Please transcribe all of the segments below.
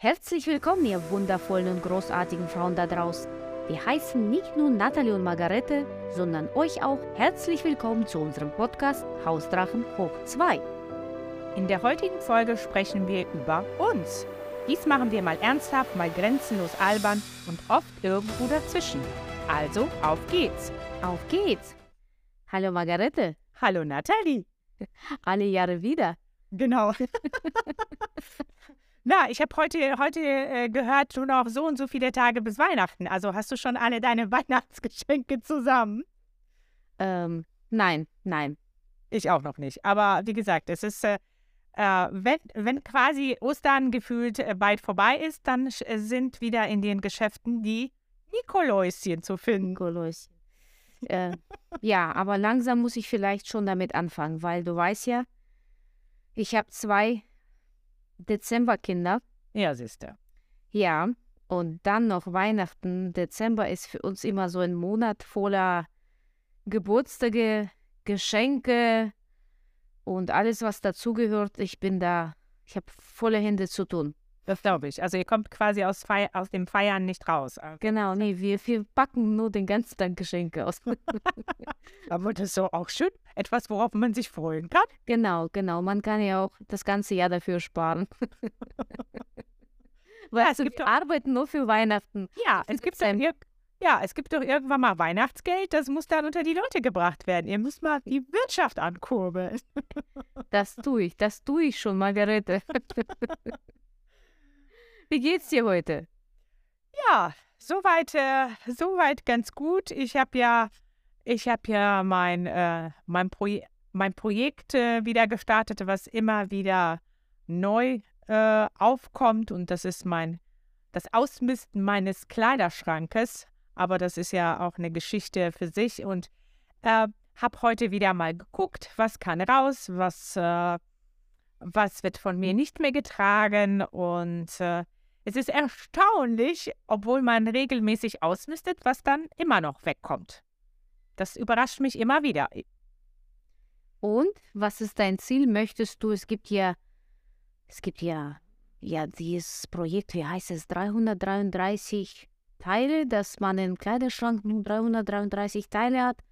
Herzlich willkommen, ihr wundervollen und großartigen Frauen da draußen. Wir heißen nicht nur Nathalie und Margarete, sondern euch auch herzlich willkommen zu unserem Podcast Hausdrachen hoch 2. In der heutigen Folge sprechen wir über uns. Dies machen wir mal ernsthaft, mal grenzenlos albern und oft irgendwo dazwischen. Also, auf geht's. Auf geht's. Hallo Margarete. Hallo Nathalie. Alle Jahre wieder. Genau. Na, ich habe heute, heute äh, gehört, nur noch so und so viele Tage bis Weihnachten. Also hast du schon alle deine Weihnachtsgeschenke zusammen? Ähm, nein, nein. Ich auch noch nicht. Aber wie gesagt, es ist, äh, äh, wenn, wenn quasi Ostern gefühlt äh, bald vorbei ist, dann äh, sind wieder in den Geschäften die Nikoläuschen zu finden. Nikoläuschen. äh, ja, aber langsam muss ich vielleicht schon damit anfangen, weil du weißt ja, ich habe zwei Dezemberkinder. Ja, siehste. Ja, und dann noch Weihnachten. Dezember ist für uns immer so ein Monat voller Geburtstage, Geschenke und alles, was dazugehört. Ich bin da, ich habe volle Hände zu tun. Das glaube ich. Also ihr kommt quasi aus, Fei aus dem Feiern nicht raus. Also Genau, nee, wir, wir packen nur den ganzen Tag Geschenke aus. Aber das ist so auch schön. Etwas, worauf man sich freuen kann. genau, genau. Man kann ja auch das ganze Jahr dafür sparen. Ja, Weißt es gibt wir doch- arbeiten nur für Weihnachten. Ja, es gibt, doch ir ja, es gibt doch irgendwann mal Weihnachtsgeld. Das muss dann unter die Leute gebracht werden. Ihr müsst mal die Wirtschaft ankurbeln. Das tue ich, das tue ich schon, Margarete. Wie geht's dir heute? Ja, soweit, äh, soweit ganz gut. Ich habe ja, ich habe ja mein, äh, mein, Proje mein Projekt äh, wieder gestartet, was immer wieder neu äh, aufkommt. Und das ist mein, das Ausmisten meines Kleiderschrankes. Aber das ist ja auch eine Geschichte für sich. Und äh, habe heute wieder mal geguckt, was kann raus, was, äh, was wird von mir nicht mehr getragen. Und es ist erstaunlich, obwohl man regelmäßig ausmistet, was dann immer noch wegkommt. Das überrascht mich immer wieder. Und was ist dein Ziel? Möchtest du, es gibt ja, es gibt ja, ja, dieses Projekt, wie heißt es, 333 Teile, dass man im Kleiderschrank nur 333 Teile hat.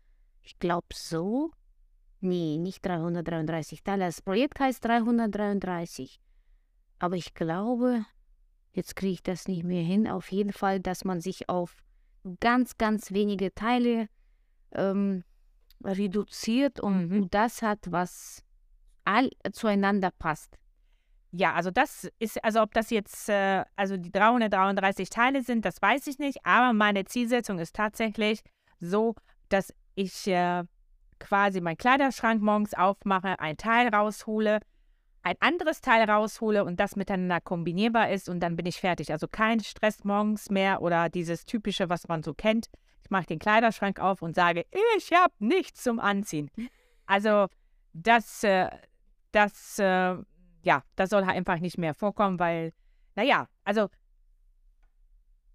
Ich glaube so. Nee, nicht 333 Teile. Das Projekt heißt 333. Aber ich glaube, jetzt kriege ich das nicht mehr hin. Auf jeden Fall, dass man sich auf ganz, ganz wenige Teile ähm, reduziert und Mhm. das hat, was all zueinander passt. Ja, also das ist, also ob das jetzt, äh, also die 333 Teile sind, das weiß ich nicht, aber meine Zielsetzung ist tatsächlich so, dass ich äh, quasi meinen Kleiderschrank morgens aufmache, ein Teil raushole, ein anderes Teil raushole und das miteinander kombinierbar ist und dann bin ich fertig. Also kein Stress morgens mehr oder dieses typische, was man so kennt. Ich mache den Kleiderschrank auf und sage, ich habe nichts zum Anziehen. Also das, äh, das, äh, ja, das soll halt einfach nicht mehr vorkommen, weil, naja, also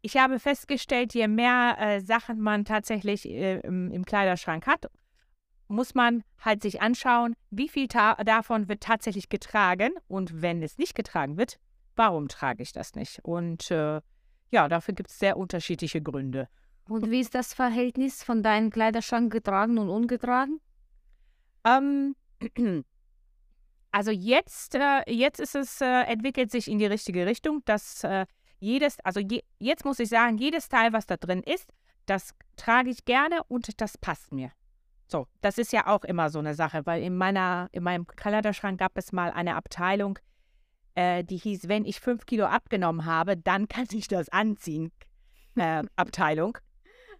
ich habe festgestellt, je mehr äh, Sachen man tatsächlich äh, im, im Kleiderschrank hat, muss man halt sich anschauen, wie viel davon wird tatsächlich getragen und wenn es nicht getragen wird, warum trage ich das nicht? Und äh, ja, dafür gibt es sehr unterschiedliche Gründe. Und wie ist das Verhältnis von deinem Kleiderschrank getragen und ungetragen? Ähm, also jetzt, äh, jetzt ist es, äh, entwickelt sich in die richtige Richtung, dass äh, jedes, also je, jetzt muss ich sagen, jedes Teil, was da drin ist, das trage ich gerne und das passt mir. So, das ist ja auch immer so eine Sache, weil in meiner, in meinem Kleiderschrank gab es mal eine Abteilung, äh, die hieß, wenn ich fünf Kilo abgenommen habe, dann kann ich das anziehen. Äh, Abteilung.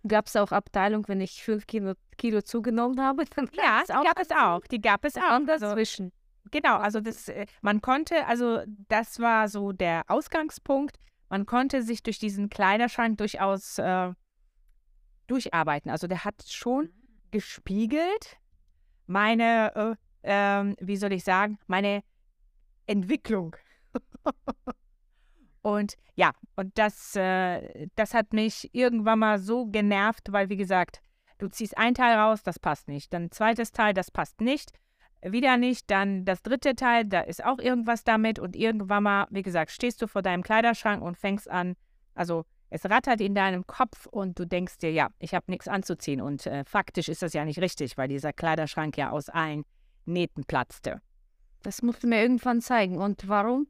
Gab es auch Abteilung, wenn ich fünf Kilo, Kilo zugenommen habe? Ja, die gab es auch. Die gab es auch. Und dazwischen. Genau, also das, äh, man konnte, also das war so der Ausgangspunkt. Man konnte sich durch diesen Kleiderschrank durchaus äh, durcharbeiten. Also der hat schon gespiegelt meine, äh, ähm, wie soll ich sagen, meine Entwicklung. und ja, und das, äh, das hat mich irgendwann mal so genervt, weil wie gesagt, du ziehst ein Teil raus, das passt nicht. Dann zweites Teil, das passt nicht wieder nicht. Dann das dritte Teil, da ist auch irgendwas damit. Und irgendwann mal, wie gesagt, stehst du vor deinem Kleiderschrank und fängst an, also es rattert in deinem Kopf und du denkst dir, ja, ich habe nichts anzuziehen. Und äh, faktisch ist das ja nicht richtig, weil dieser Kleiderschrank ja aus allen Nähten platzte. Das musst du mir irgendwann zeigen. Und warum?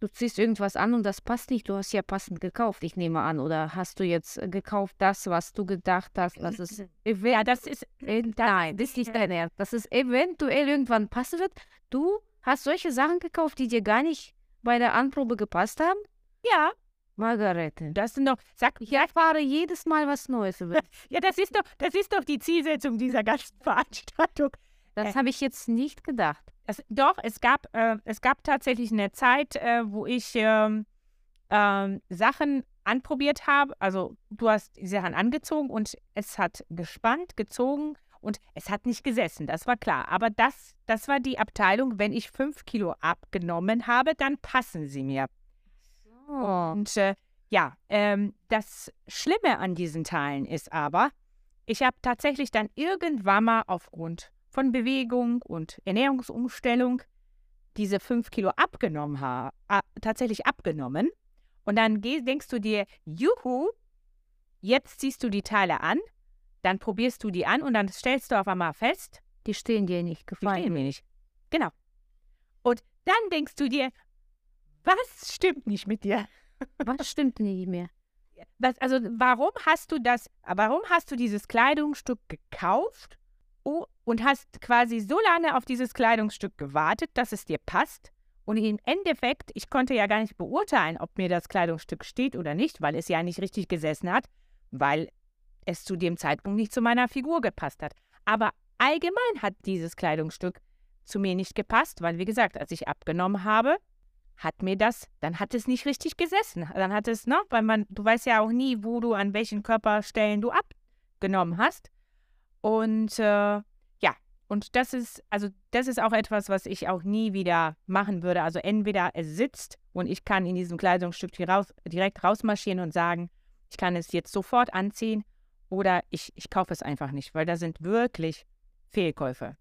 Du ziehst irgendwas an und das passt nicht. Du hast ja passend gekauft, ich nehme an. Oder hast du jetzt äh, gekauft das, was du gedacht hast, was es. Ja, das ist. Nein, das ist nicht dein Ernst. Dass es eventuell irgendwann passen wird. Du hast solche Sachen gekauft, die dir gar nicht bei der Anprobe gepasst haben? Ja. Margarete. Das sind doch. Sag, ich erfahre jedes Mal was Neues. ja, das ist doch, das ist doch die Zielsetzung dieser ganzen Veranstaltung. Das äh, habe ich jetzt nicht gedacht. Es, doch, es gab, äh, es gab tatsächlich eine Zeit, äh, wo ich ähm, ähm, Sachen anprobiert habe. Also du hast die Sachen angezogen und es hat gespannt, gezogen und es hat nicht gesessen, das war klar. Aber das, das war die Abteilung, wenn ich fünf Kilo abgenommen habe, dann passen sie mir. So. Und äh, ja, ähm, das Schlimme an diesen Teilen ist aber, ich habe tatsächlich dann irgendwann mal aufgrund von Bewegung und Ernährungsumstellung diese fünf Kilo abgenommen habe, tatsächlich abgenommen. Und dann denkst du dir, juhu, jetzt ziehst du die Teile an, dann probierst du die an und dann stellst du auf einmal fest, die stehen dir nicht gefallen. Die stehen mir nicht. Genau. Und dann denkst du dir, was stimmt nicht mit dir? Was stimmt nicht mehr? Was, also warum hast du das, warum hast du dieses Kleidungsstück gekauft und hast quasi so lange auf dieses Kleidungsstück gewartet, dass es dir passt. Und im Endeffekt, ich konnte ja gar nicht beurteilen, ob mir das Kleidungsstück steht oder nicht, weil es ja nicht richtig gesessen hat, weil es zu dem Zeitpunkt nicht zu meiner Figur gepasst hat. Aber allgemein hat dieses Kleidungsstück zu mir nicht gepasst, weil, wie gesagt, als ich abgenommen habe, hat mir das, dann hat es nicht richtig gesessen. Dann hat es, ne, weil man, du weißt ja auch nie, wo du an welchen Körperstellen du abgenommen hast. Und äh, ja, und das ist, also das ist auch etwas, was ich auch nie wieder machen würde. Also entweder es sitzt und ich kann in diesem Kleidungsstück raus, direkt rausmarschieren und sagen, ich kann es jetzt sofort anziehen oder ich, ich kaufe es einfach nicht, weil da sind wirklich Fehlkäufe.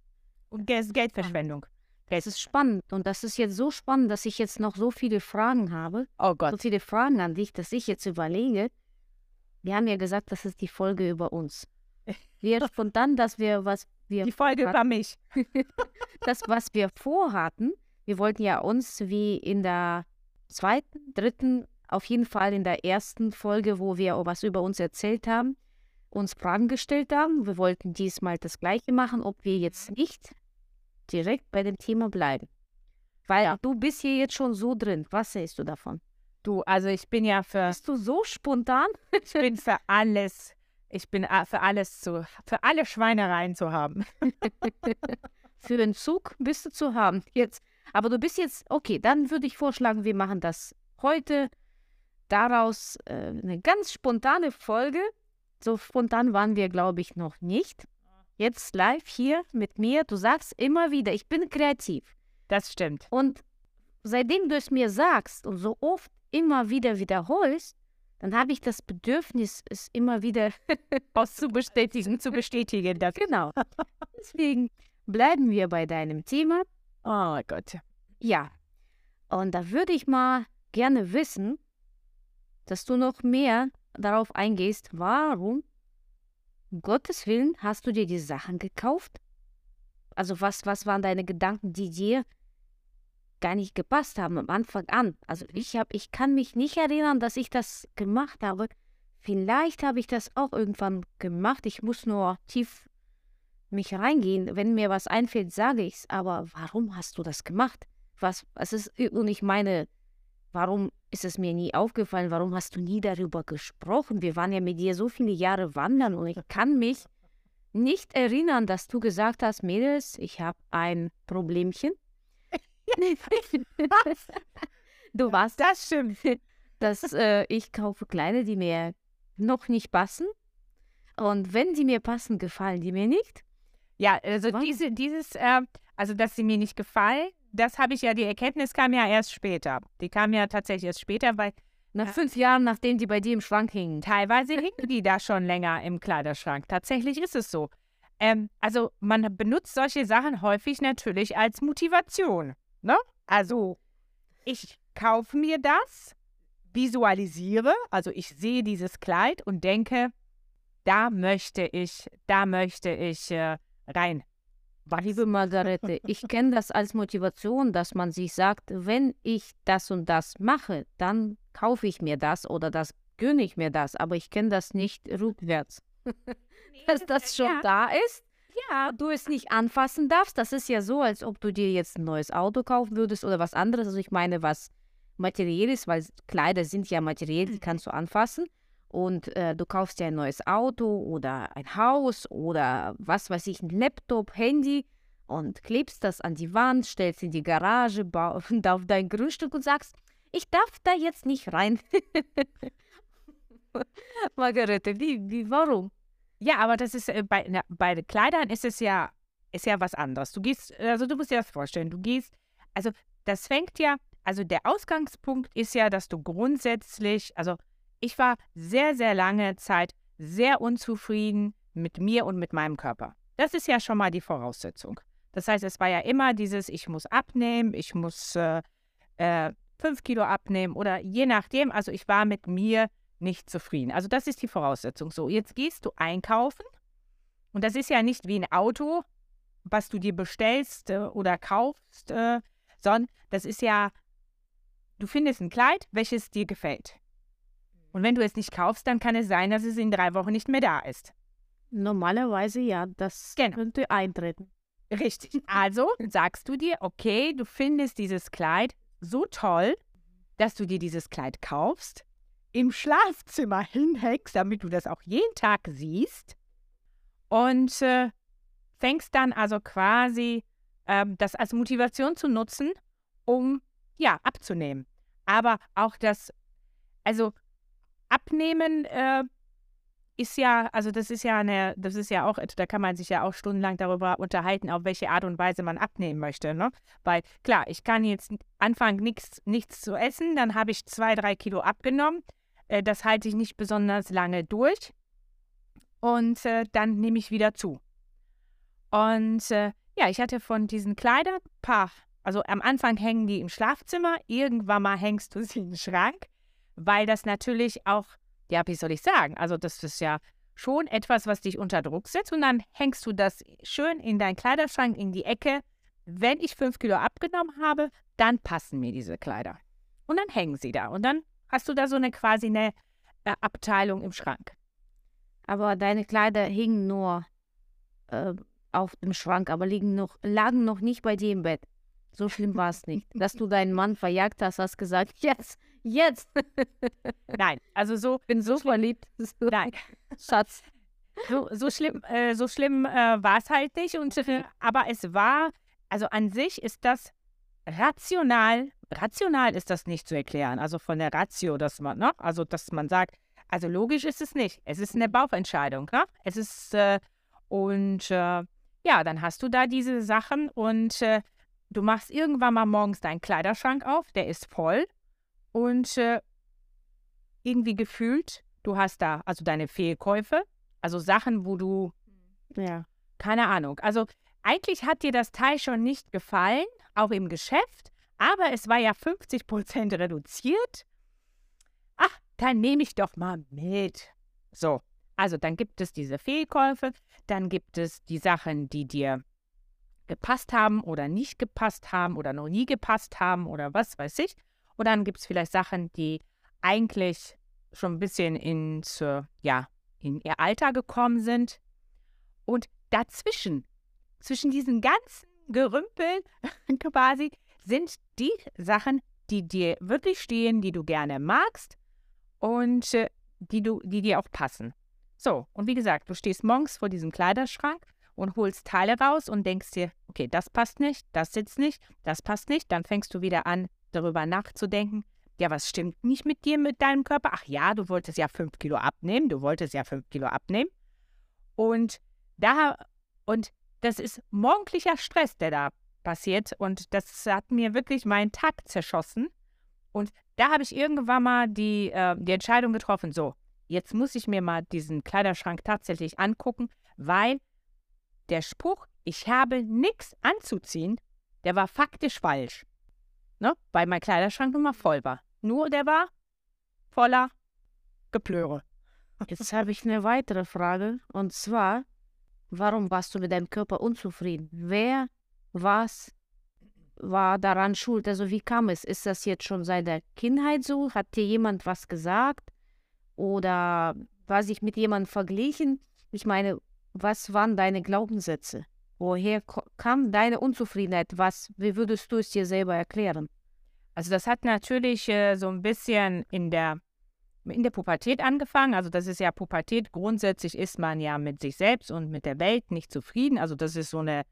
Und Geldverschwendung. Es ist spannend und das ist jetzt so spannend, dass ich jetzt noch so viele Fragen habe. Oh Gott. So viele Fragen an dich, dass ich jetzt überlege. Wir haben ja gesagt, das ist die Folge über uns. Wir spontan, dass wir, was wir. Die Folge hatten, über mich. das, was wir vorhatten, wir wollten ja uns wie in der zweiten, dritten, auf jeden Fall in der ersten Folge, wo wir was über uns erzählt haben, uns Fragen gestellt haben. Wir wollten diesmal das Gleiche machen, ob wir jetzt nicht direkt bei dem Thema bleiben. Weil ja. du bist hier jetzt schon so drin. Was hältst du davon? Du, also ich bin ja für. Bist du so spontan? ich bin für alles ich bin für alles zu, für alle Schweinereien zu haben. für den Zug bist du zu haben. Jetzt. Aber du bist jetzt, okay, dann würde ich vorschlagen, wir machen das heute. Daraus äh, eine ganz spontane Folge. So spontan waren wir, glaube ich, noch nicht. Jetzt live hier mit mir. Du sagst immer wieder, ich bin kreativ. Das stimmt. Und seitdem du es mir sagst und so oft immer wieder wiederholst, dann habe ich das Bedürfnis, es immer wieder auszubestätigen, zu bestätigen. Das. Genau. Deswegen bleiben wir bei deinem Thema. Oh Gott. Ja. Und da würde ich mal gerne wissen, dass du noch mehr darauf eingehst, warum, Gottes Willen, hast du dir die Sachen gekauft? Also was, was waren deine Gedanken, die dir gar nicht gepasst haben am Anfang an. Also ich habe, ich kann mich nicht erinnern, dass ich das gemacht habe. Vielleicht habe ich das auch irgendwann gemacht. Ich muss nur tief mich reingehen. Wenn mir was einfällt, sage ich es. Aber warum hast du das gemacht? Was, was ist, und ich meine, warum ist es mir nie aufgefallen? Warum hast du nie darüber gesprochen? Wir waren ja mit dir so viele Jahre wandern und ich kann mich nicht erinnern, dass du gesagt hast, Mädels, ich habe ein Problemchen du warst. Das stimmt. Dass äh, ich kaufe Kleider, die mir noch nicht passen. Und wenn die mir passen, gefallen die mir nicht. Ja, also diese, dieses, äh, also dass sie mir nicht gefallen, das habe ich ja, die Erkenntnis kam ja erst später. Die kam ja tatsächlich erst später, weil nach fünf Jahren, nachdem die bei dir im Schrank hingen. Teilweise hingen die da schon länger im Kleiderschrank. Tatsächlich ist es so. ähm, also man benutzt solche Sachen häufig natürlich als Motivation. Ne? Also ich kaufe mir das, visualisiere, also ich sehe dieses Kleid und denke, da möchte ich, da möchte ich äh, rein. Liebe Margarete, ich kenne das als Motivation, dass man sich sagt, wenn ich das und das mache, dann kaufe ich mir das oder das gönne ich mir das, aber ich kenne das nicht rückwärts. dass das schon ja. da ist, ja, du es nicht anfassen darfst. Das ist ja so, als ob du dir jetzt ein neues Auto kaufen würdest oder was anderes. Also ich meine, was materielles, weil Kleider sind ja materiell, die mhm. kannst du anfassen und äh, du kaufst dir ein neues Auto oder ein Haus oder was weiß ich, ein Laptop, Handy und klebst das an die Wand, stellst in die Garage und auf dein Grundstück und sagst, ich darf da jetzt nicht rein. Margarete, wie, wie, warum? Ja, aber das ist äh, bei, na, bei Kleidern ist es ja, ist ja was anderes. Du gehst, also du musst dir das vorstellen, du gehst, also das fängt ja, also der Ausgangspunkt ist ja, dass du grundsätzlich, also ich war sehr, sehr lange Zeit sehr unzufrieden mit mir und mit meinem Körper. Das ist ja schon mal die Voraussetzung. Das heißt, es war ja immer dieses, ich muss abnehmen, ich muss äh, äh, fünf Kilo abnehmen oder je nachdem. Also ich war mit mir nicht zufrieden. Also das ist die Voraussetzung. So, jetzt gehst du einkaufen und das ist ja nicht wie ein Auto, was du dir bestellst äh, oder kaufst, äh, sondern das ist ja, du findest ein Kleid, welches dir gefällt. Und wenn du es nicht kaufst, dann kann es sein, dass es in drei Wochen nicht mehr da ist. Normalerweise ja, das genau. könnte eintreten. Richtig. Also sagst du dir, okay, du findest dieses Kleid so toll, dass du dir dieses Kleid kaufst, im Schlafzimmer hinhängst, damit du das auch jeden Tag siehst und äh, fängst dann also quasi äh, das als Motivation zu nutzen, um ja abzunehmen. Aber auch das, also Abnehmen äh, ist ja, also das ist ja eine, das ist ja auch, da kann man sich ja auch stundenlang darüber unterhalten, auf welche Art und Weise man abnehmen möchte. Ne? Weil klar, ich kann jetzt anfangen, nichts, nichts zu essen, dann habe ich zwei, drei Kilo abgenommen. Äh, das halte ich nicht besonders lange durch. Und äh, dann nehme ich wieder zu. Und äh, ja, ich hatte von diesen Kleidern paar. Also am Anfang hängen die im Schlafzimmer, irgendwann mal hängst du sie in den Schrank weil das natürlich auch, ja, wie soll ich sagen, also das ist ja schon etwas, was dich unter Druck setzt und dann hängst du das schön in deinen Kleiderschrank in die Ecke. Wenn ich fünf Kilo abgenommen habe, dann passen mir diese Kleider. Und dann hängen sie da und dann hast du da so eine quasi eine äh, Abteilung im Schrank. Aber deine Kleider hingen nur äh, auf dem Schrank, aber liegen noch, lagen noch nicht bei dir im Bett. So schlimm war es nicht. Dass du deinen Mann verjagt hast, hast gesagt, jetzt, Jetzt. Nein, also so. Bin so verliebt. Nein. Schatz. So, so schlimm, äh, so schlimm äh, war es halt nicht. Und, äh, aber es war, also an sich ist das rational, rational ist das nicht zu erklären. Also von der Ratio, dass man, ne? Also, dass man sagt, also logisch ist es nicht. Es ist eine Bauchentscheidung, ne? Es ist, äh, und äh, ja, dann hast du da diese Sachen und äh, du machst irgendwann mal morgens deinen Kleiderschrank auf, der ist voll und äh, irgendwie gefühlt, du hast da also deine Fehlkäufe, also Sachen, wo du, ja, keine Ahnung. Also eigentlich hat dir das Teil schon nicht gefallen, auch im Geschäft, aber es war ja 50 Prozent reduziert. Ach, dann nehme ich doch mal mit. So, also dann gibt es diese Fehlkäufe, dann gibt es die Sachen, die dir gepasst haben oder nicht gepasst haben oder noch nie gepasst haben oder was weiß ich. Und dann gibt es vielleicht Sachen, die eigentlich schon ein bisschen ins, ja, in ihr Alter gekommen sind. Und dazwischen, zwischen diesen ganzen Gerümpeln quasi, sind die Sachen, die dir wirklich stehen, die du gerne magst und äh, die, du, die dir auch passen. So, und wie gesagt, du stehst morgens vor diesem Kleiderschrank und holst Teile raus und denkst dir, okay, das passt nicht, das sitzt nicht, das passt nicht. Dann fängst du wieder an, darüber nachzudenken, ja, was stimmt nicht mit dir, mit deinem Körper? Ach ja, du wolltest ja fünf Kilo abnehmen, du wolltest ja fünf Kilo abnehmen. Und da, und das ist morgendlicher Stress, der da passiert. Und das hat mir wirklich meinen Tag zerschossen. Und da habe ich irgendwann mal die, äh, die Entscheidung getroffen, so, jetzt muss ich mir mal diesen Kleiderschrank tatsächlich angucken, weil der Spruch, ich habe nichts anzuziehen, der war faktisch falsch. Ne? Weil mein Kleiderschrank nun mal voll war. Nur der war voller Geplöre. Jetzt habe ich eine weitere Frage. Und zwar, warum warst du mit deinem Körper unzufrieden? Wer, was war daran schuld? Also wie kam es? Ist das jetzt schon seit der Kindheit so? Hat dir jemand was gesagt? Oder war sich mit jemandem verglichen? Ich meine, was waren deine Glaubenssätze? Woher kam deine Unzufriedenheit? Was, wie würdest du es dir selber erklären? Also das hat natürlich äh, so ein bisschen in der, in der Pubertät angefangen. Also das ist ja Pubertät. Grundsätzlich ist man ja mit sich selbst und mit der Welt nicht zufrieden. Also das ist so eine,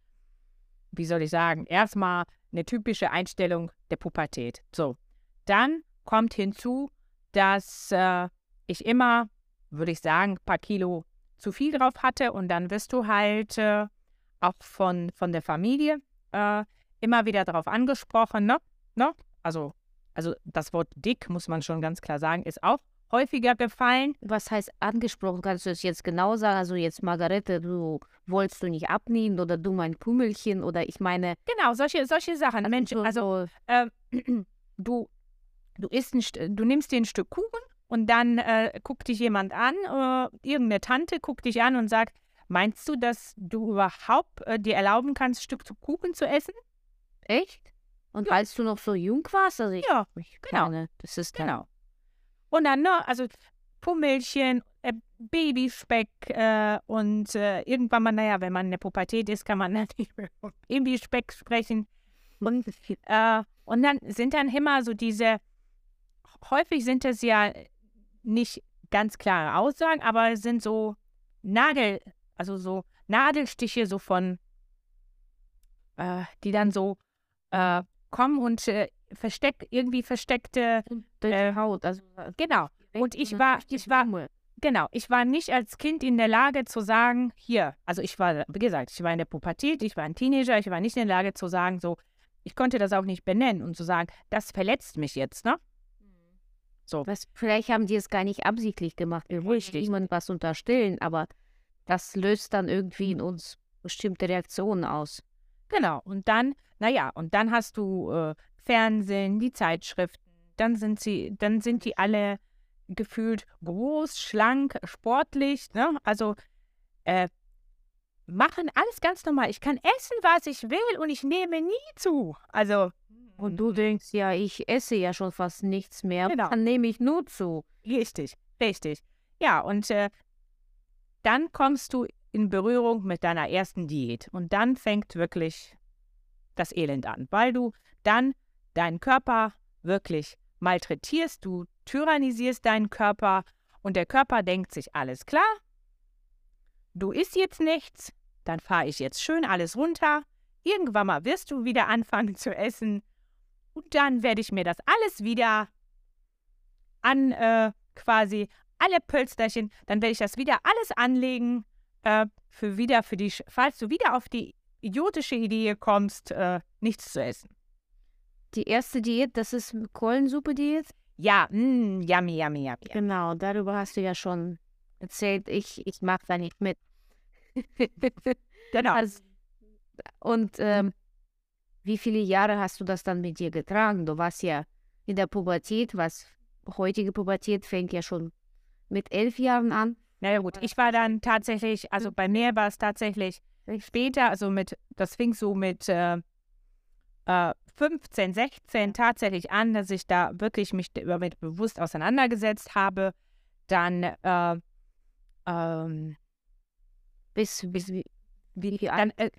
wie soll ich sagen, erstmal eine typische Einstellung der Pubertät. So, dann kommt hinzu, dass äh, ich immer, würde ich sagen, ein paar Kilo zu viel drauf hatte und dann wirst du halt äh, auch von, von der Familie äh, immer wieder darauf angesprochen, ne? ne? Also, also das Wort dick, muss man schon ganz klar sagen, ist auch häufiger gefallen. Was heißt angesprochen? Kannst du es jetzt genau sagen? Also jetzt Margarete, du wolltest du nicht abnehmen oder du mein Pummelchen oder ich meine. Genau, solche, solche Sachen. Mensch, also äh, du, du, isst ein, du nimmst dir ein Stück Kuchen und dann äh, guckt dich jemand an, äh, irgendeine Tante guckt dich an und sagt, meinst du, dass du überhaupt äh, dir erlauben kannst, ein Stück Kuchen zu essen? Echt? Und ja. als du noch so jung warst, also ich, ja, ich genau. Keine, das ist genau. Und dann, ne, also Pummelchen, äh, Babyspeck äh, und äh, irgendwann mal, naja, wenn man in der Pubertät ist, kann man nicht mehr von Babyspeck sprechen. Und, äh, und dann sind dann immer so diese, häufig sind es ja nicht ganz klare Aussagen, aber es sind so Nagel, also so Nadelstiche so von, äh, die dann so äh, kommen und äh, versteck, irgendwie versteckte äh, Haut. Also, äh, genau. Und ich war, ich war, genau, ich war nicht als Kind in der Lage zu sagen, hier, also ich war, wie gesagt, ich war in der Pubertät, ich war ein Teenager, ich war nicht in der Lage zu sagen, so, ich konnte das auch nicht benennen und zu sagen, das verletzt mich jetzt, ne? So. Was, vielleicht haben die es gar nicht absichtlich gemacht. Wollen niemand was unterstellen, aber das löst dann irgendwie in uns bestimmte Reaktionen aus. Genau. Und dann, naja, und dann hast du äh, Fernsehen, die Zeitschriften, dann sind sie, dann sind die alle gefühlt groß, schlank, sportlich, ne? Also äh, machen alles ganz normal. Ich kann essen, was ich will und ich nehme nie zu. Also und du denkst, ja, ich esse ja schon fast nichts mehr, genau. dann nehme ich nur zu. Richtig, richtig. Ja, und äh, dann kommst du in Berührung mit deiner ersten Diät und dann fängt wirklich das Elend an, weil du dann deinen Körper wirklich malträtierst, du tyrannisierst deinen Körper und der Körper denkt sich, alles klar, du isst jetzt nichts, dann fahre ich jetzt schön alles runter, irgendwann mal wirst du wieder anfangen zu essen und dann werde ich mir das alles wieder an äh, quasi alle Pölsterchen, dann werde ich das wieder alles anlegen äh, für wieder für die, falls du wieder auf die idiotische Idee kommst, äh, nichts zu essen. Die erste Diät, das ist Kohlensuppe-Diät? Ja, mh, yummy, yummy, yummy. Genau, darüber hast du ja schon erzählt. Ich, ich mag da nicht mit. genau. Also, und ähm, wie viele Jahre hast du das dann mit dir getragen? Du warst ja in der Pubertät, was heutige Pubertät fängt ja schon mit elf Jahren an. Naja gut, ich war dann tatsächlich, also bei mir war es tatsächlich später, also mit, das fing so mit äh, äh, 15, 16 tatsächlich an, dass ich da wirklich mich damit bewusst auseinandergesetzt habe. Dann äh, ähm, bis, bis wie, wie dann, äh,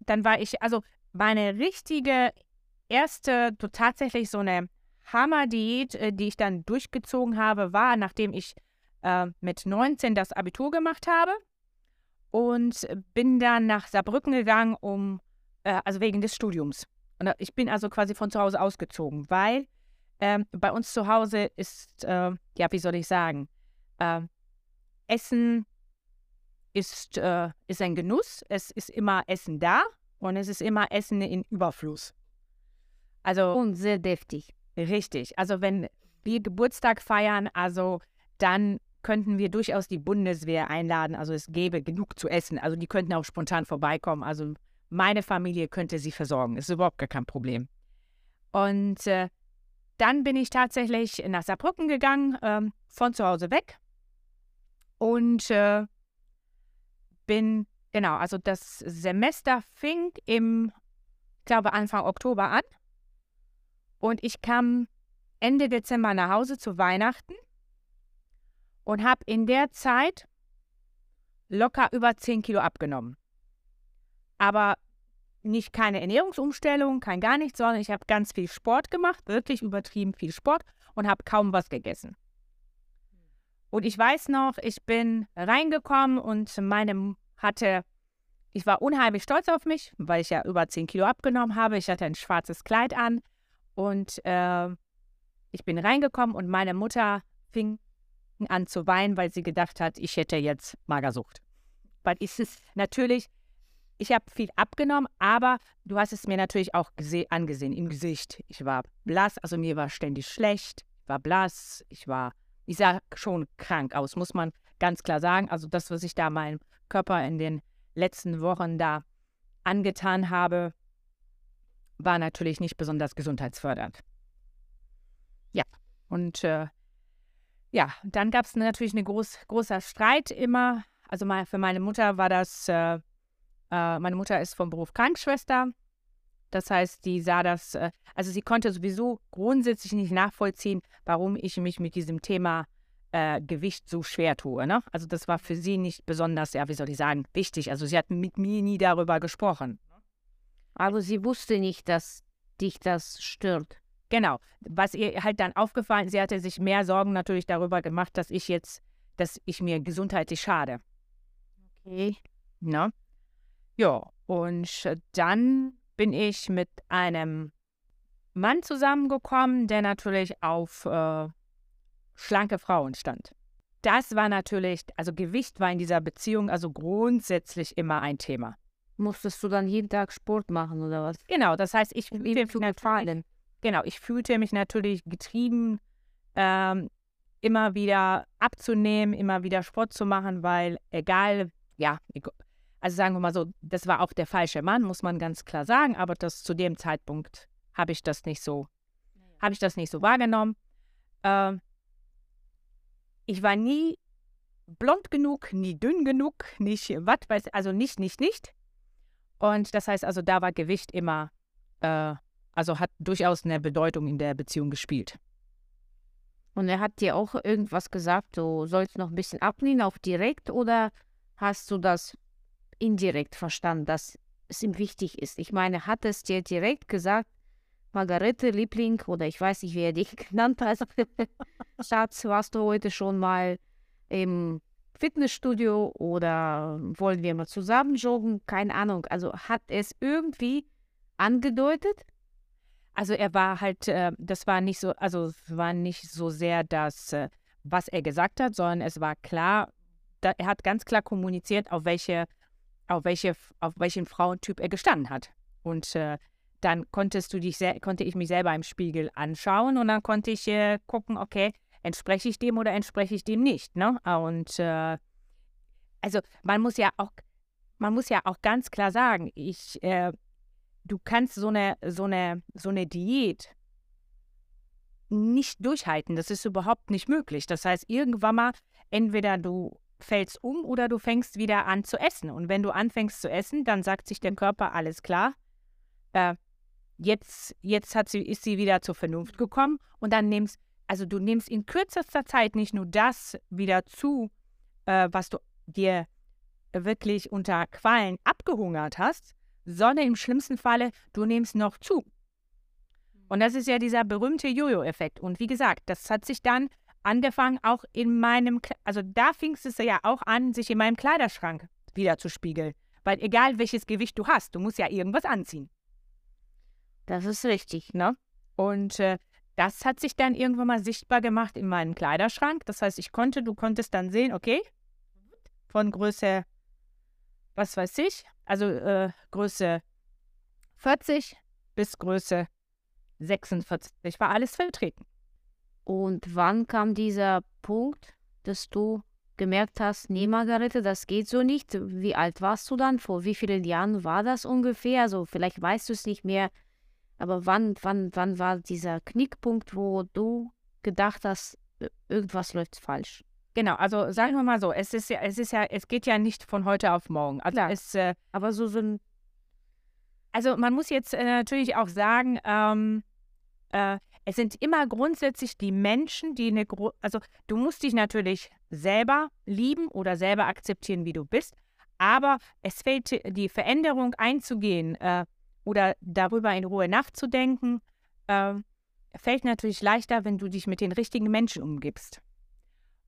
dann war ich, also meine richtige erste, so tatsächlich so eine Hammer-Diät, äh, die ich dann durchgezogen habe, war, nachdem ich äh, mit 19 das Abitur gemacht habe und bin dann nach Saarbrücken gegangen, um, äh, also wegen des Studiums. Und ich bin also quasi von zu Hause ausgezogen, weil ähm, bei uns zu Hause ist, äh, ja, wie soll ich sagen, äh, Essen ist, äh, ist ein Genuss. Es ist immer Essen da. Und es ist immer Essen in Überfluss. Also und sehr deftig. Richtig. Also wenn wir Geburtstag feiern, also dann könnten wir durchaus die Bundeswehr einladen. Also es gäbe genug zu essen. Also die könnten auch spontan vorbeikommen. Also meine Familie könnte sie versorgen. Ist überhaupt gar kein Problem. Und äh, dann bin ich tatsächlich nach Saarbrücken gegangen, ähm, von zu Hause weg. Und äh, bin, genau, also das Semester fing im, ich glaube, Anfang Oktober an. Und ich kam Ende Dezember nach Hause zu Weihnachten und habe in der Zeit locker über 10 Kilo abgenommen. Aber nicht keine Ernährungsumstellung, kein gar nichts, sondern ich habe ganz viel Sport gemacht, wirklich übertrieben viel Sport und habe kaum was gegessen. Und ich weiß noch, ich bin reingekommen und meine hatte, ich war unheimlich stolz auf mich, weil ich ja über 10 Kilo abgenommen habe. Ich hatte ein schwarzes Kleid an und äh, ich bin reingekommen und meine Mutter fing an zu weinen, weil sie gedacht hat, ich hätte jetzt Magersucht. Weil ich es natürlich, ich habe viel abgenommen, aber du hast es mir natürlich auch angesehen im Gesicht. Ich war blass, also mir war ständig schlecht, ich war blass, ich war, ich sah schon krank aus, muss man ganz klar sagen. Also das, was ich da meinem Körper in den letzten Wochen da angetan habe, war natürlich nicht besonders gesundheitsfördernd. Ja, und äh, ja, dann gab es natürlich einen groß, großer Streit immer. Also mal, für meine Mutter war das, äh, äh, meine Mutter ist vom Beruf Krankenschwester. Das heißt, die sah das, äh, also sie konnte sowieso grundsätzlich nicht nachvollziehen, warum ich mich mit diesem Thema äh, Gewicht so schwer tue. Ne? Also das war für sie nicht besonders, ja, wie soll ich sagen, wichtig. Also sie hat mit mir nie darüber gesprochen. Aber sie wusste nicht, dass dich das stört. Genau. Was ihr halt dann aufgefallen, sie hatte sich mehr Sorgen natürlich darüber gemacht, dass ich jetzt, dass ich mir gesundheitlich schade. Okay. Ne? Ja, und dann bin ich mit einem Mann zusammengekommen, der natürlich auf äh, schlanke Frauen stand. Das war natürlich, also Gewicht war in dieser Beziehung also grundsätzlich immer ein Thema. Musstest du dann jeden Tag Sport machen oder was? Genau, das heißt, ich fühlte mich natürlich, genau, ich fühlte mich natürlich getrieben, ähm, immer wieder abzunehmen, immer wieder Sport zu machen, weil egal, ja, also sagen wir mal so, das war auch der falsche Mann, muss man ganz klar sagen, aber das zu dem Zeitpunkt habe ich das nicht so, habe ich das nicht so wahrgenommen. Ähm, ich war nie blond genug, nie dünn genug, nicht was weiß, also nicht, nicht, nicht. Und das heißt also, da war Gewicht immer, äh, also hat durchaus eine Bedeutung in der Beziehung gespielt. Und er hat dir auch irgendwas gesagt, du sollst noch ein bisschen abnehmen, auch direkt, oder hast du das indirekt verstanden, dass es ihm wichtig ist? Ich meine, hat es dir direkt gesagt, Margarete, Liebling, oder ich weiß nicht, wie er dich genannt hat, Schatz, warst du heute schon mal im Fitnessstudio oder wollen wir mal zusammen joggen? Keine Ahnung. Also hat es irgendwie angedeutet? Also er war halt, äh, das war nicht so, also es war nicht so sehr das, äh, was er gesagt hat, sondern es war klar, da, er hat ganz klar kommuniziert, auf welche, auf welche, auf welchen Frauentyp er gestanden hat. Und äh, dann konntest du dich, konnte ich mich selber im Spiegel anschauen und dann konnte ich äh, gucken, okay, entspreche ich dem oder entspreche ich dem nicht, ne? Und äh, also man muss ja auch, man muss ja auch ganz klar sagen, ich, äh, du kannst so eine, so eine, so eine Diät nicht durchhalten. Das ist überhaupt nicht möglich. Das heißt, irgendwann mal, entweder du fällst um oder du fängst wieder an zu essen. Und wenn du anfängst zu essen, dann sagt sich der Körper, alles klar, äh, Jetzt, jetzt hat sie, ist sie wieder zur Vernunft gekommen und dann nimmst, also du nimmst in kürzester Zeit nicht nur das wieder zu, äh, was du dir wirklich unter Qualen abgehungert hast, sondern im schlimmsten Falle, du nimmst noch zu. Und das ist ja dieser berühmte Jojo-Effekt. Und wie gesagt, das hat sich dann angefangen, auch in meinem, also da fing es ja auch an, sich in meinem Kleiderschrank wieder zu spiegeln. Weil egal welches Gewicht du hast, du musst ja irgendwas anziehen. Das ist richtig, ne? Und äh, das hat sich dann irgendwann mal sichtbar gemacht in meinem Kleiderschrank. Das heißt, ich konnte, du konntest dann sehen, okay, von Größe, was weiß ich, also äh, Größe 40 bis Größe 46 war alles vertreten. Und wann kam dieser Punkt, dass du gemerkt hast, nee, Margarete, das geht so nicht. Wie alt warst du dann? Vor wie vielen Jahren war das ungefähr? Also vielleicht weißt du es nicht mehr. Aber wann, wann, wann war dieser Knickpunkt, wo du gedacht hast, irgendwas läuft falsch? Genau, also sagen wir mal so, es ist ja, es ist ja, es geht ja nicht von heute auf morgen. Also Klar. es, äh, Aber so, so ein also man muss jetzt äh, natürlich auch sagen, ähm, äh, es sind immer grundsätzlich die Menschen, die eine, Gro also du musst dich natürlich selber lieben oder selber akzeptieren, wie du bist, aber es fällt die Veränderung einzugehen äh, oder darüber in Ruhe nachzudenken, äh, fällt natürlich leichter, wenn du dich mit den richtigen Menschen umgibst.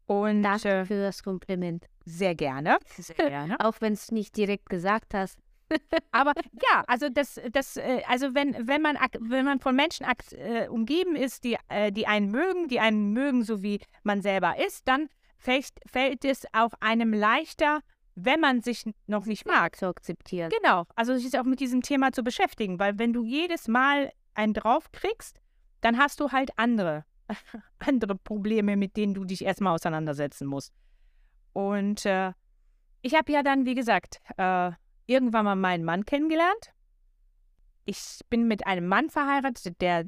Und Danke äh, für das Kompliment. sehr gerne. Sehr gerne. Auch wenn es nicht direkt gesagt hast. Aber ja, also das, das, äh, also wenn, wenn man wenn man von Menschen äh, umgeben ist, die, die einen mögen, die einen mögen, so wie man selber ist, dann fällt, fällt es auch einem leichter, wenn man sich noch nicht mag. zu akzeptieren. Genau, also sich auch mit diesem Thema zu beschäftigen, weil wenn du jedes Mal einen drauf kriegst, dann hast du halt andere, andere Probleme, mit denen du dich erstmal auseinandersetzen musst. Und äh, ich habe ja dann, wie gesagt, äh, irgendwann mal meinen Mann kennengelernt. Ich bin mit einem Mann verheiratet, der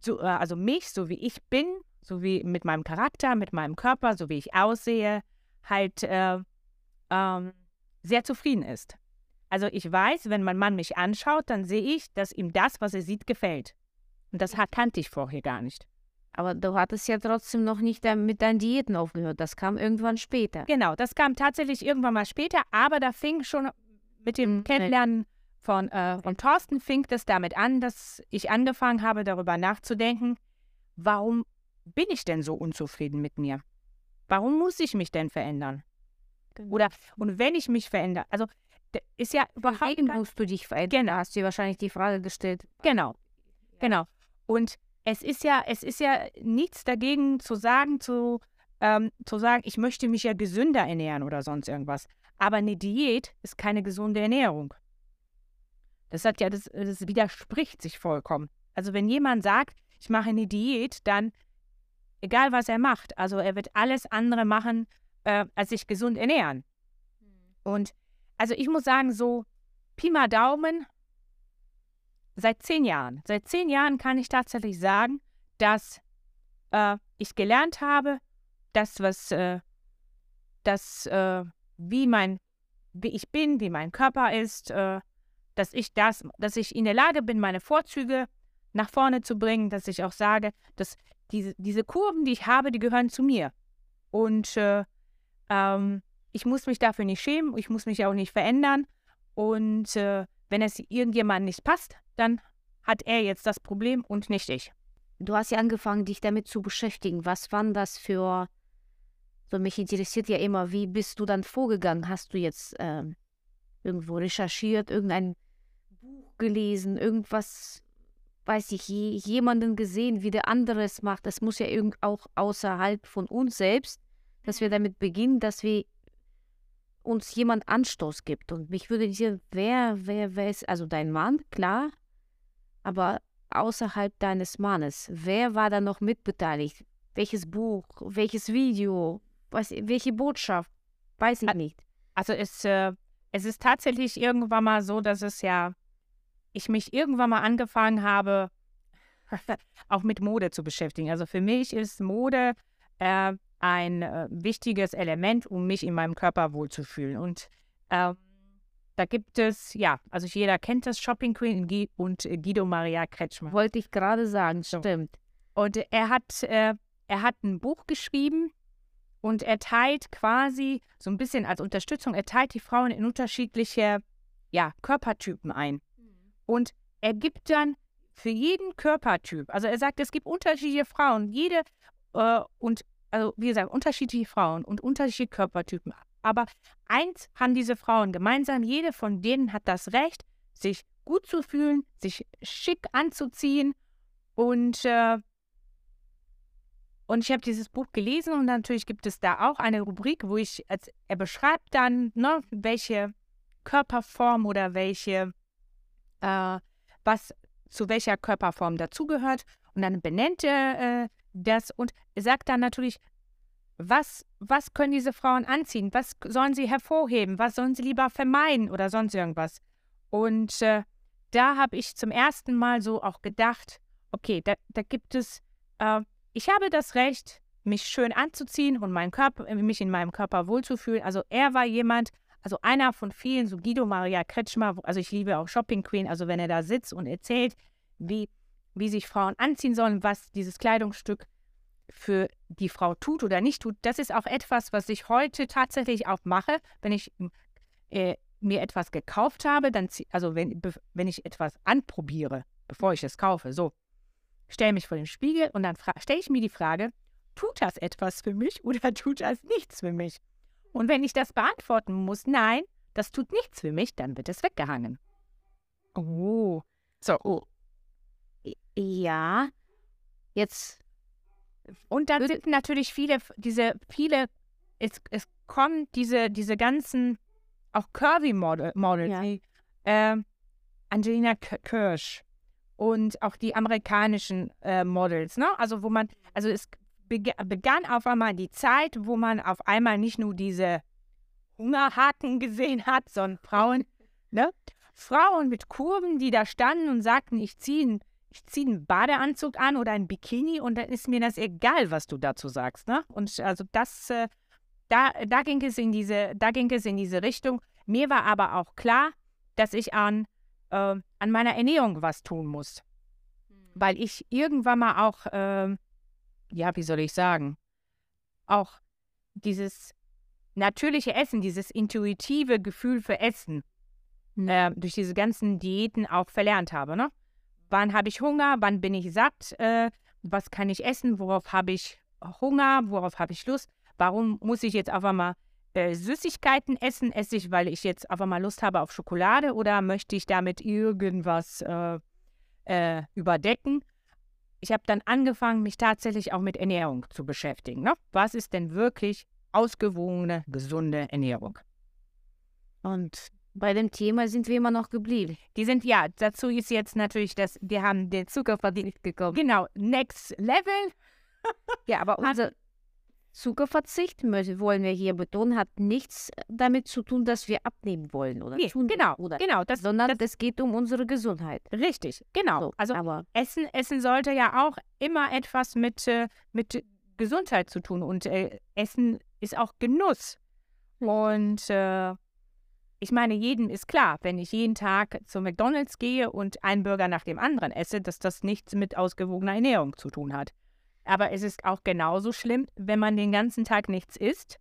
so, äh, also mich, so wie ich bin, so wie mit meinem Charakter, mit meinem Körper, so wie ich aussehe, halt äh, ähm, sehr zufrieden ist. Also ich weiß, wenn mein Mann mich anschaut, dann sehe ich, dass ihm das, was er sieht, gefällt. Und das kannte ich vorher gar nicht. Aber du hattest ja trotzdem noch nicht dein- mit deinen Diäten aufgehört. Das kam irgendwann später. Genau, das kam tatsächlich irgendwann mal später, aber da fing schon mit dem Mhm. Kennenlernen von, äh, von Thorsten fing das damit an, dass ich angefangen habe, darüber nachzudenken, warum bin ich denn so unzufrieden mit mir? Warum muss ich mich denn verändern? Oder und wenn ich mich verändere, also ist ja überhaupt Warum musst du dich verändern? Genau. Hast du dir wahrscheinlich die Frage gestellt. genau, genau. Und es ist ja, es ist ja nichts dagegen zu sagen, zu, ähm, zu sagen, ich möchte mich ja gesünder ernähren oder sonst irgendwas. Aber eine Diät ist keine gesunde Ernährung. Das hat ja, das, das widerspricht sich vollkommen. Also wenn jemand sagt, ich mache eine Diät, dann egal was er macht, also er wird alles andere machen, äh, als sich gesund ernähren. Und also ich muss sagen, so Pi mal Daumen, seit zehn Jahren. Seit zehn Jahren kann ich tatsächlich sagen, dass äh, ich gelernt habe, das, was, äh, das, äh, wie mein, wie ich bin, wie mein Körper ist, äh, dass ich das, dass ich in der Lage bin, meine Vorzüge nach vorne zu bringen, dass ich auch sage, dass diese, diese Kurven, die ich habe, die gehören zu mir. Und äh, ähm, ich muss mich dafür nicht schämen, ich muss mich auch nicht verändern. Und äh, wenn es irgendjemandem nicht passt, dann hat er jetzt das Problem und nicht ich. Du hast ja angefangen, dich damit zu beschäftigen. Was waren das für. So, mich interessiert ja immer, wie bist du dann vorgegangen? Hast du jetzt ähm, irgendwo recherchiert, irgendein Buch gelesen, irgendwas, weiß ich, je, jemanden gesehen, wie der andere es macht? Das muss ja irgend auch außerhalb von uns selbst, dass wir damit beginnen, dass wir uns jemand Anstoß gibt. Und mich würde interessieren, wer, wer, wer ist, also dein Mann, klar, aber außerhalb deines Mannes, wer war da noch mitbeteiligt? Welches Buch, welches Video, was, welche Botschaft? Weiß ich nicht. Also es, äh, es ist tatsächlich irgendwann mal so, dass es ja, ich mich irgendwann mal angefangen habe, auch mit Mode zu beschäftigen. Also für mich ist Mode äh, ein äh, wichtiges Element, um mich in meinem Körper wohlzufühlen. Und ähm, da gibt es, ja, also jeder kennt das Shopping Queen und äh, Guido Maria Kretschmer. Wollte ich gerade sagen, So. stimmt. Und er hat, äh, er hat ein Buch geschrieben und er teilt quasi so ein bisschen als Unterstützung, er teilt die Frauen in unterschiedliche ja, Körpertypen ein. Und er gibt dann für jeden Körpertyp, also er sagt, es gibt unterschiedliche Frauen, jede äh, und also wie gesagt, unterschiedliche Frauen und unterschiedliche Körpertypen. Aber eins haben diese Frauen gemeinsam, jede von denen hat das Recht, sich gut zu fühlen, sich schick anzuziehen und äh, und ich habe dieses Buch gelesen und natürlich gibt es da auch eine Rubrik, wo ich, als, er beschreibt dann, ne, welche Körperform oder welche, äh, was zu welcher Körperform dazugehört. Und dann benennt er äh, das und sagt dann natürlich, was, was können diese Frauen anziehen? Was sollen sie hervorheben? Was sollen sie lieber vermeiden oder sonst irgendwas? Und äh, da habe ich zum ersten Mal so auch gedacht, okay, da, da gibt es, äh, ich habe das Recht, mich schön anzuziehen und meinen Körper, mich in meinem Körper wohlzufühlen. Also er war jemand, also einer von vielen, so Guido Maria Kretschmer, also ich liebe auch Shopping Queen, also wenn er da sitzt und erzählt, wie, wie sich Frauen anziehen sollen, was dieses Kleidungsstück für die Frau tut oder nicht tut, das ist auch etwas, was ich heute tatsächlich auch mache, wenn ich äh, mir etwas gekauft habe, dann also wenn, wenn ich etwas anprobiere, bevor ich es kaufe, so, stelle mich vor den Spiegel und dann stelle ich mir die Frage, tut das etwas für mich oder tut das nichts für mich? Und wenn ich das beantworten muss, nein, das tut nichts für mich, dann wird es weggehangen. Oh. So. Oh. Ja. Jetzt. Und dann sind natürlich viele, diese, viele, es, es kommen diese, diese ganzen, auch Curvy-Models, Model, ja. wie äh, Angelina Kirsch und auch die amerikanischen äh, Models, ne? Also wo man, also es begann auf einmal die Zeit, wo man auf einmal nicht nur diese Hungerhaken gesehen hat, sondern Frauen, ne? Frauen mit Kurven, die da standen und sagten, ich ziehe ich zieh einen Badeanzug an oder ein Bikini und dann ist mir das egal, was du dazu sagst, ne? Und also das, äh, da, da ging es in diese, da ging es in diese Richtung. Mir war aber auch klar, dass ich an, äh, an meiner Ernährung was tun muss. Mhm. Weil ich irgendwann mal auch äh, ja, wie soll ich sagen, auch dieses natürliche Essen, dieses intuitive Gefühl für Essen, mhm. äh, durch diese ganzen Diäten auch verlernt habe. Ne? Wann habe ich Hunger? Wann bin ich satt? Äh, was kann ich essen? Worauf habe ich Hunger? Worauf habe ich Lust? Warum muss ich jetzt auf einmal äh, Süßigkeiten essen? Esse ich, weil ich jetzt auf einmal Lust habe auf Schokolade oder möchte ich damit irgendwas äh, äh überdecken? ich habe dann angefangen, mich tatsächlich auch mit Ernährung zu beschäftigen. Ne? Was ist denn wirklich ausgewogene, gesunde Ernährung? Und bei dem Thema sind wir immer noch geblieben. Die sind, ja, dazu ist jetzt natürlich, dass wir haben den Zuckerverdienst gekommen. Genau, next level. ja, aber unser, Zuckerverzicht, wollen wir hier betonen, hat nichts damit zu tun, dass wir abnehmen wollen oder nee, tun genau, oder, genau, das, sondern es geht um unsere Gesundheit. Richtig, genau. So, also aber Essen, Essen sollte ja auch immer etwas mit, äh, mit Gesundheit zu tun und äh, Essen ist auch Genuss. Und äh, ich meine, jedem ist klar, wenn ich jeden Tag zu McDonald's gehe und einen Burger nach dem anderen esse, dass das nichts mit ausgewogener Ernährung zu tun hat. Aber es ist auch genauso schlimm, wenn man den ganzen Tag nichts isst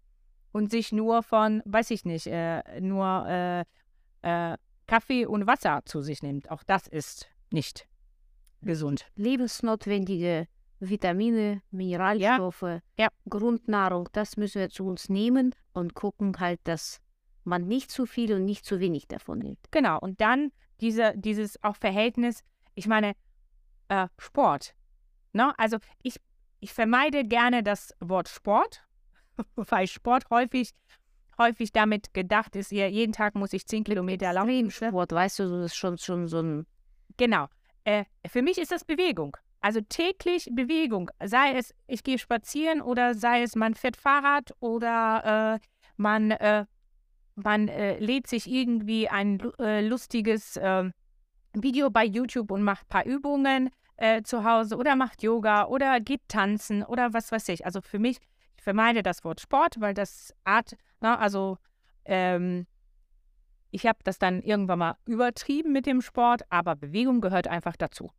und sich nur von, weiß ich nicht, äh, nur äh, äh, Kaffee und Wasser zu sich nimmt. Auch das ist nicht gesund. Lebensnotwendige Vitamine, Mineralstoffe, ja. Ja. Grundnahrung, das müssen wir zu uns nehmen und gucken halt, dass man nicht zu viel und nicht zu wenig davon nimmt. Genau, und dann diese, dieses auch Verhältnis, ich meine, äh, Sport. Ne? Also ich ich vermeide gerne das Wort Sport, weil Sport häufig, häufig damit gedacht ist, ja, jeden Tag muss ich 10 Kilometer laufen. Sport, weißt du, das ist schon, schon so ein. Genau. Äh, für mich ist das Bewegung. Also täglich Bewegung. Sei es, ich gehe spazieren oder sei es, man fährt Fahrrad oder äh, man, äh, man äh, lädt sich irgendwie ein äh, lustiges ähm, Video bei YouTube und macht ein paar Übungen äh, zu Hause oder macht Yoga oder geht tanzen oder was weiß ich. Also für mich, ich vermeide das Wort Sport, weil das Art, na, ne, also ähm, ich habe das dann irgendwann mal übertrieben mit dem Sport, aber Bewegung gehört einfach dazu.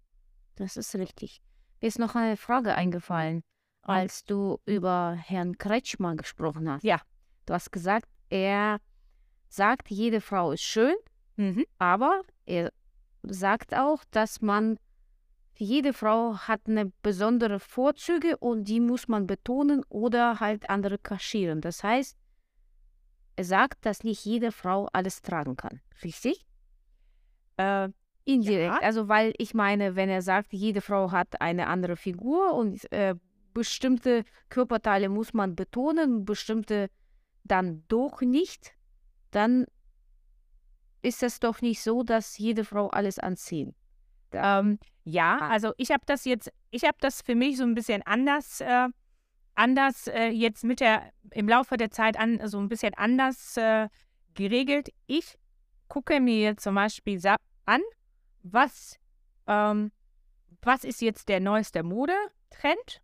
Das ist richtig. Mir ist noch eine Frage eingefallen, als du über Herrn Kretschmer gesprochen hast. Ja. Du hast gesagt, er sagt, jede Frau ist schön, mhm. aber er sagt auch, dass man jede Frau hat eine besondere Vorzüge und die muss man betonen oder halt andere kaschieren. Das heißt, er sagt, dass nicht jede Frau alles tragen kann. Richtig? Äh, Indirekt. Ja. Also, weil ich meine, wenn er sagt, jede Frau hat eine andere Figur und äh, bestimmte Körperteile muss man betonen, bestimmte dann doch nicht, dann ist es doch nicht so, dass jede Frau alles anziehen. Ähm, ja, ah. also ich habe das jetzt, ich habe das für mich so ein bisschen anders äh, anders äh, jetzt mit der, im Laufe der Zeit an, so ein bisschen anders äh, geregelt. Ich gucke mir jetzt zum Beispiel an, was, ähm, was ist jetzt der neueste Modetrend?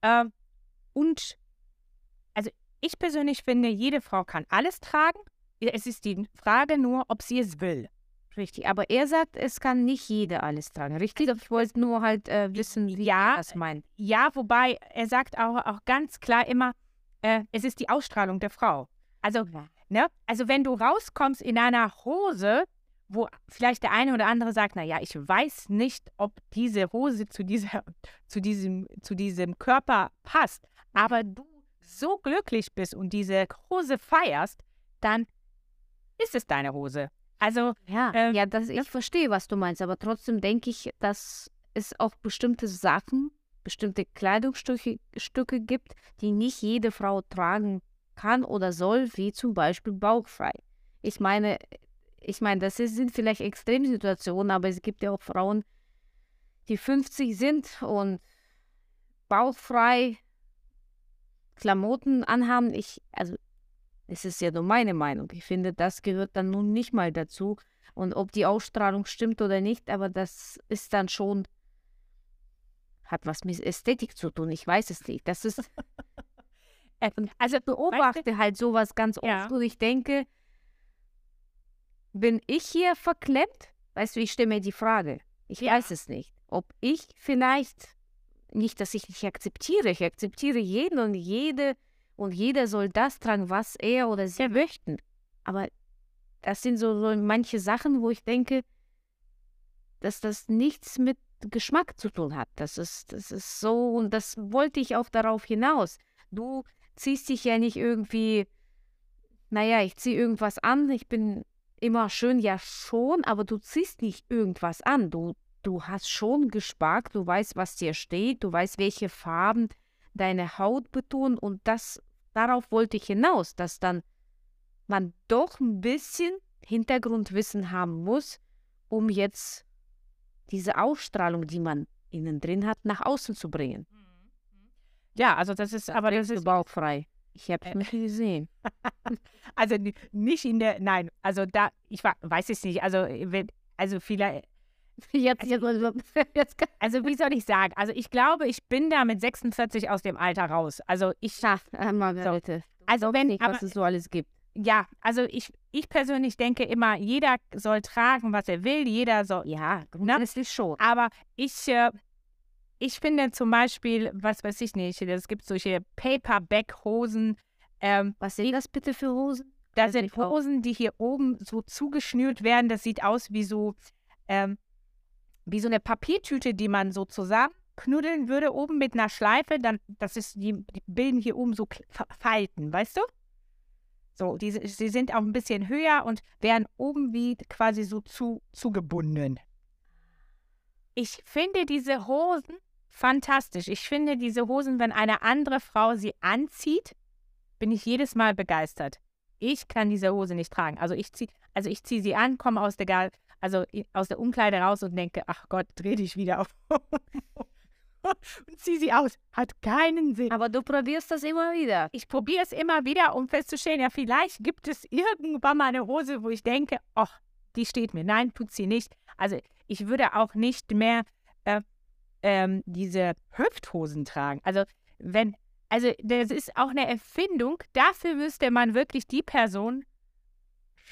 Äh, und ich persönlich finde, jede Frau kann alles tragen. Es ist die Frage nur, ob sie es will. Richtig, aber er sagt, es kann nicht jeder alles tragen, richtig? Ich wollte nur halt äh, wissen, wie ja, er das meint. Ja, wobei er sagt auch, auch ganz klar immer, äh, es ist die Ausstrahlung der Frau. Also, Ja. ne? also wenn du rauskommst in einer Hose, wo vielleicht der eine oder andere sagt, naja, ich weiß nicht, ob diese Hose zu, dieser, zu, diesem, zu diesem Körper passt, aber du so glücklich bist und diese Hose feierst, dann ist es deine Hose. Also, Ja, Ähm, ja, das, ich verstehe, was du meinst, aber trotzdem denke ich, dass es auch bestimmte Sachen, bestimmte Kleidungsstücke Stücke gibt, die nicht jede Frau tragen kann oder soll, wie zum Beispiel bauchfrei. Ich meine, ich meine, das ist, sind vielleicht Extremsituationen, aber es gibt ja auch Frauen, die 50 sind und bauchfrei Klamotten anhaben. Ich, also es ist ja nur meine Meinung. Ich finde, das gehört dann nun nicht mal dazu. Und ob die Ausstrahlung stimmt oder nicht, aber das ist dann schon, hat was mit Ästhetik zu tun. Ich weiß es nicht. Das ist, äh, also ich beobachte halt sowas ganz oft Ja. und ich denke, bin ich hier verklemmt? Weißt du, ich stelle mir die Frage. Ich Ja. weiß es nicht. Ob ich vielleicht, nicht, dass ich nicht akzeptiere, ich akzeptiere jeden und jede und jeder soll das tragen, was er oder sie möchten. Aber das sind so, so manche Sachen, wo ich denke, dass das nichts mit Geschmack zu tun hat. Das ist, das ist so, und das wollte ich auch darauf hinaus. Du ziehst dich ja nicht irgendwie, naja, ich ziehe irgendwas an, ich bin immer schön, ja schon, aber du ziehst nicht irgendwas an. Du, du hast schon Geschmack, du weißt, was dir steht, du weißt, welche Farben deine Haut betonen und das, darauf wollte ich hinaus, dass dann man doch ein bisschen Hintergrundwissen haben muss, um jetzt diese Ausstrahlung, die man innen drin hat, nach außen zu bringen. ja, also das ist, aber das ist bauchfrei. Ich habe es nicht gesehen. Also ni- nicht in der, nein, also da, ich wa- weiß es nicht, also wenn, also vielleicht, Jetzt, jetzt, jetzt, also wie soll ich sagen, also ich glaube, ich bin da mit 46 aus dem Alter raus. Also ich, ja, äh, Margarete. also wenn, nicht, aber, was es so alles gibt. ja, also ich, ich persönlich denke immer, jeder soll tragen, was er will, jeder soll, Ja, grundsätzlich schon. aber ich, äh, ich finde zum Beispiel, was weiß ich nicht, es gibt solche Paperback-Hosen, ähm, Was sind das bitte für Hosen? Da sind. Hosen, die hier oben so zugeschnürt werden. Das sieht aus wie so, ähm, wie so eine Papiertüte, die man so zusammenknuddeln würde, oben mit einer Schleife. Dann, das ist, die, die bilden hier oben so Falten, weißt du? So, die, si- sie sind auch ein bisschen höher und werden oben wie quasi so zu, zugebunden. Ich finde diese Hosen fantastisch. Ich finde diese Hosen, wenn eine andere Frau sie anzieht, bin ich jedes Mal begeistert. Ich kann diese Hose nicht tragen. Also ich ziehe also zieh sie an, komme aus der, also aus der Umkleide raus und denke, ach Gott, dreh dich wieder auf. und ziehe sie aus. Hat keinen Sinn. Aber du probierst das immer wieder. Ich probiere es immer wieder, um festzustellen, ja, vielleicht gibt es irgendwann mal eine Hose, wo ich denke, ach, die steht mir. Nein, tut sie nicht. Also ich würde auch nicht mehr äh, ähm, diese Hüfthosen tragen. Also wenn, also das ist auch eine Erfindung. Dafür müsste man wirklich die Person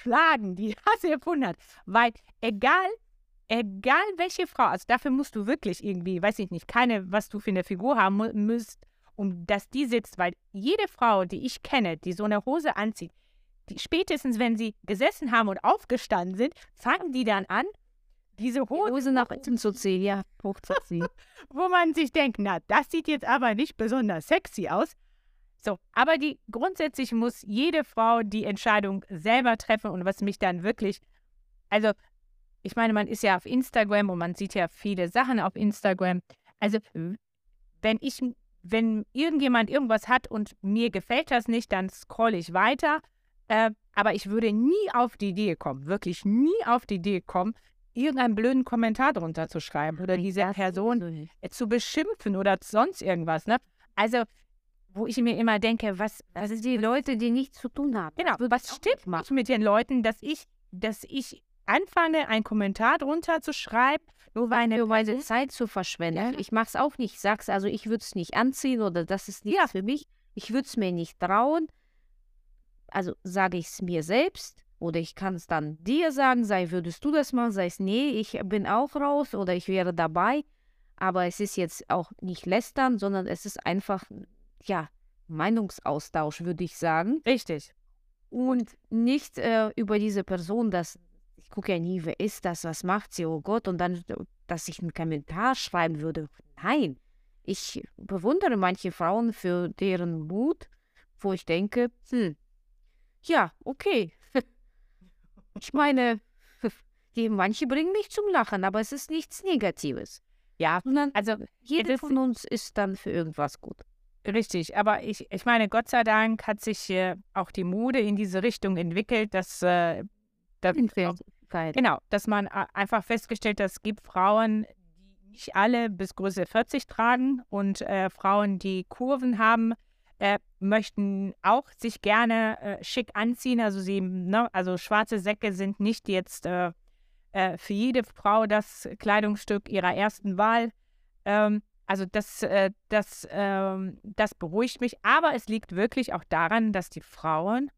schlagen, die das erfunden hat. Weil egal, egal welche Frau, also dafür musst du wirklich irgendwie, weiß ich nicht, keine, was du für eine Figur haben müsst, um dass die sitzt, weil jede Frau, die ich kenne, die so eine Hose anzieht, die spätestens, wenn sie gesessen haben und aufgestanden sind, fangen die dann an, diese Die Hose, Hose nach unten zu ziehen, ja, hochzuziehen. wo man sich denkt, na, das sieht jetzt aber nicht besonders sexy aus. So, aber die grundsätzlich muss jede Frau die Entscheidung selber treffen und was mich dann wirklich, also ich meine, man ist ja auf Instagram und man sieht ja viele Sachen auf Instagram. Also wenn ich, wenn irgendjemand irgendwas hat und mir gefällt das nicht, dann scrolle ich weiter. Äh, aber ich würde nie auf die Idee kommen, wirklich nie auf die Idee kommen, irgendeinen blöden Kommentar drunter zu schreiben oder diese Person äh, zu beschimpfen oder sonst irgendwas, ne? Also, wo ich mir immer denke, was, sind die Leute, die nichts zu tun haben. genau, würde was stimmt mit den Leuten, dass ich, dass ich anfange, einen Kommentar drunter zu schreiben, nur weil eine meine Zeit zu verschwenden. Ja. Ich mache es auch nicht. Ich sag's also, ich würde es nicht anziehen oder das ist nichts für mich. Ich würde es mir nicht trauen. Also sage ich es mir selbst oder ich kann es dann dir sagen, sei, würdest du das machen? Sei es, nee, ich bin auch raus oder ich wäre dabei. Aber es ist jetzt auch nicht lästern, sondern es ist einfach, ja, Meinungsaustausch, würde ich sagen. Richtig. Und nicht äh, über diese Person, dass ich gucke ja nie, wer ist das, was macht sie, oh Gott, und dann, dass ich einen Kommentar schreiben würde. Nein, ich bewundere manche Frauen für deren Mut, wo ich denke, hm, ja, okay. ich meine, die, manche bringen mich zum Lachen, aber es ist nichts Negatives. Ja, Sondern also jeder von uns ist dann für irgendwas gut. Richtig, aber ich, ich meine, Gott sei Dank hat sich äh, auch die Mode in diese Richtung entwickelt, dass, äh, dass Keine. genau, dass man einfach festgestellt hat, es gibt Frauen, die nicht alle bis Größe 40 tragen und äh, Frauen, die Kurven haben, äh, möchten auch sich gerne äh, schick anziehen. Also sie, ne, also schwarze Säcke sind nicht jetzt äh, für jede Frau das Kleidungsstück ihrer ersten Wahl. Ähm, also das, äh, das, ähm, das beruhigt mich. Aber es liegt wirklich auch daran, dass die Frauen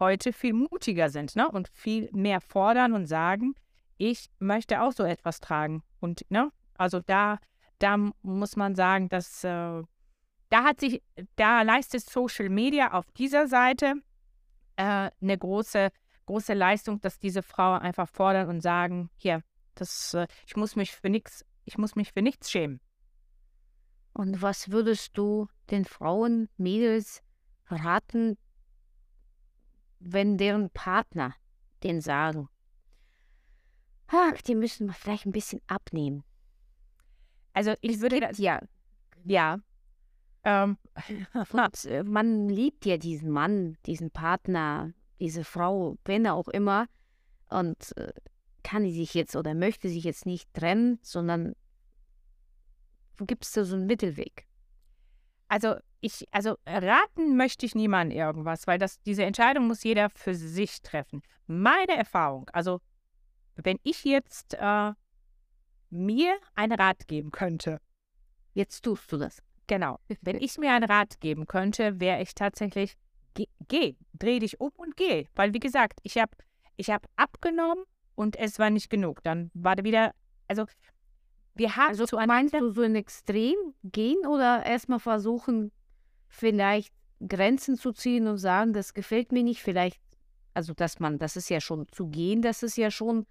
heute viel mutiger sind ne? und viel mehr fordern und sagen, ich möchte auch so etwas tragen. Und ne, also da, da muss man sagen, dass äh, da hat sich, da leistet Social Media auf dieser Seite äh, eine große, große Leistung, dass diese Frauen einfach fordern und sagen, hier, das, äh, ich muss mich für nichts, ich muss mich für nichts schämen. Und was würdest du den Frauen, Mädels raten, wenn deren Partner den sagen? Ach, die müssen wir vielleicht ein bisschen abnehmen. Also ich würde das, Ja, ja, ähm, und äh, man liebt ja diesen Mann, diesen Partner, diese Frau, wenn auch immer, und äh, kann sich jetzt oder möchte sich jetzt nicht trennen, sondern gibt es da so einen Mittelweg? Also ich, also raten möchte ich niemandem irgendwas, weil das, diese Entscheidung muss jeder für sich treffen. Meine Erfahrung, also wenn ich jetzt äh, mir einen Rat geben könnte, Jetzt tust du das. genau, wenn ich mir einen Rat geben könnte, wäre ich tatsächlich, geh, geh, dreh dich um und geh. Weil wie gesagt, ich habe ich hab abgenommen und es war nicht genug. Dann war da wieder, also wir haben Also zueinander- meinst du so ein Extrem gehen oder erstmal versuchen, vielleicht Grenzen zu ziehen und sagen, das gefällt mir nicht, vielleicht, also dass man, das ist ja schon zu gehen, das ist ja schon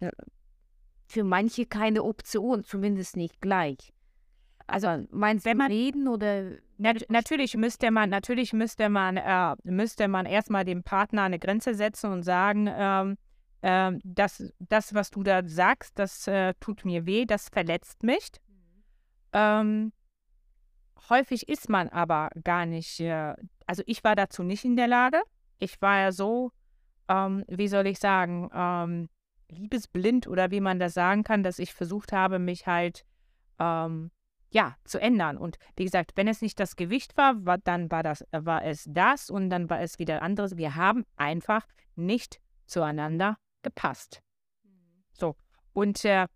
äh, für manche keine Option, zumindest nicht gleich. Also meinst wenn du man- reden oder Nat natürlich müsste man, natürlich müsste man, äh, müsste man erstmal dem Partner eine Grenze setzen und sagen, ähm, ähm, das, das, was du da sagst, das äh, tut mir weh, das verletzt mich. Ähm, häufig ist man aber gar nicht, äh, also ich war dazu nicht in der Lage. Ich war ja so, ähm, wie soll ich sagen, ähm, liebesblind oder wie man das sagen kann, dass ich versucht habe, mich halt ähm, ja, zu ändern. Und wie gesagt, wenn es nicht das Gewicht war, war dann war, das, war es das und dann war es wieder anderes. Wir haben einfach nicht zueinander gepasst. So. Und äh,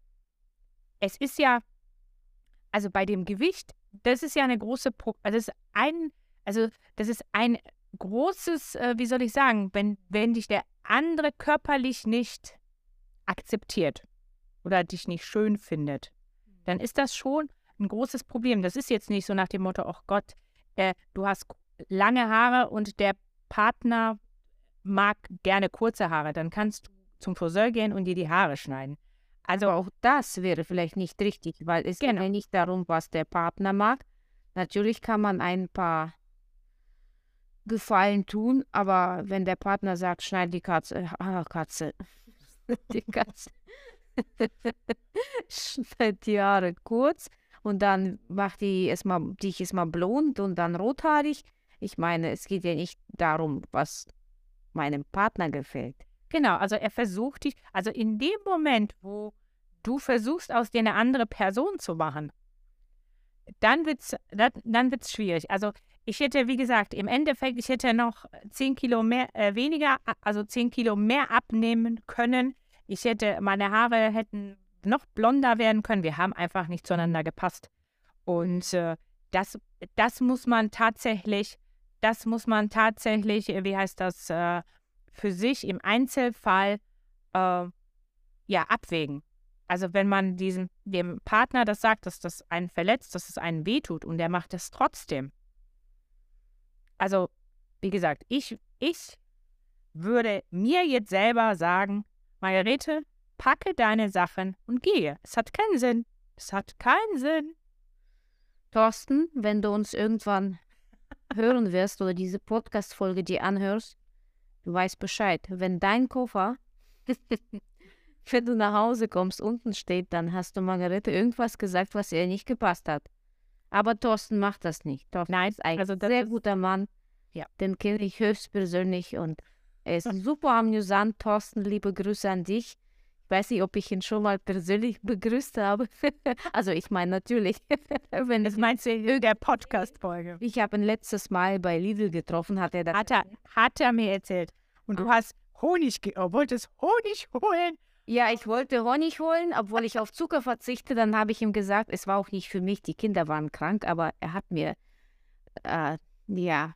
es ist ja, also bei dem Gewicht, das ist ja eine große, Pro also das ist ein, also das ist ein großes, äh, wie soll ich sagen, wenn, wenn dich der andere körperlich nicht akzeptiert oder dich nicht schön findet, dann ist das schon ein großes Problem. Das ist jetzt nicht so nach dem Motto, ach Gott, äh, du hast lange Haare und der Partner mag gerne kurze Haare. Dann kannst du zum Friseur gehen und dir die Haare schneiden. Also auch das wäre vielleicht nicht richtig, weil es geht Genau. ja nicht darum, was der Partner mag. Natürlich kann man ein paar Gefallen tun, aber wenn der Partner sagt, schneid die Katze, ah, Katze, die Katze, schneid die Haare kurz und dann macht die erstmal, dich erstmal blond und dann rothaarig. Ich meine, es geht ja nicht darum, was meinem Partner gefällt. Genau, also er versucht dich, also in dem Moment, wo du versuchst, aus dir eine andere Person zu machen, dann wird es dann, dann wird's schwierig. Also ich hätte, wie gesagt, im Endeffekt, ich hätte noch 10 Kilo mehr, äh, weniger, also 10 Kilo mehr abnehmen können. Ich hätte, meine Haare hätten noch blonder werden können. Wir haben einfach nicht zueinander gepasst. Und äh, das, das muss man tatsächlich, das muss man tatsächlich, äh, wie heißt das, äh, für sich im Einzelfall äh, ja abwägen. Also wenn man diesem dem Partner das sagt, dass das einen verletzt, dass es einen wehtut und der macht es trotzdem. Also, wie gesagt, ich, ich würde mir jetzt selber sagen, Margarete, packe deine Sachen und gehe. Es hat keinen Sinn. Es hat keinen Sinn. Thorsten, wenn du uns irgendwann hören wirst oder diese Podcast-Folge dir anhörst, du weißt Bescheid. Wenn dein Koffer wenn du nach Hause kommst, unten steht, dann hast du Margarete irgendwas gesagt, was ihr nicht gepasst hat. Aber Thorsten macht das nicht. Thorsten Nein, ist ein also sehr guter Mann. Ja. Den kenne ich höchstpersönlich und er ist super amüsant. Thorsten, liebe Grüße an dich. Ich weiß nicht, ob ich ihn schon mal persönlich begrüßt habe. also ich meine natürlich, wenn Das es meinst du in der Podcast-Folge? ich habe ihn letztes Mal bei Lidl getroffen, hat er das Hat er, hat er mir erzählt. Und du hast Honig, oh, wolltest Honig holen. Ja, ich wollte Honig holen, obwohl ich auf Zucker verzichte. Dann habe ich ihm gesagt, es war auch nicht für mich, die Kinder waren krank, aber er hat mir äh, ja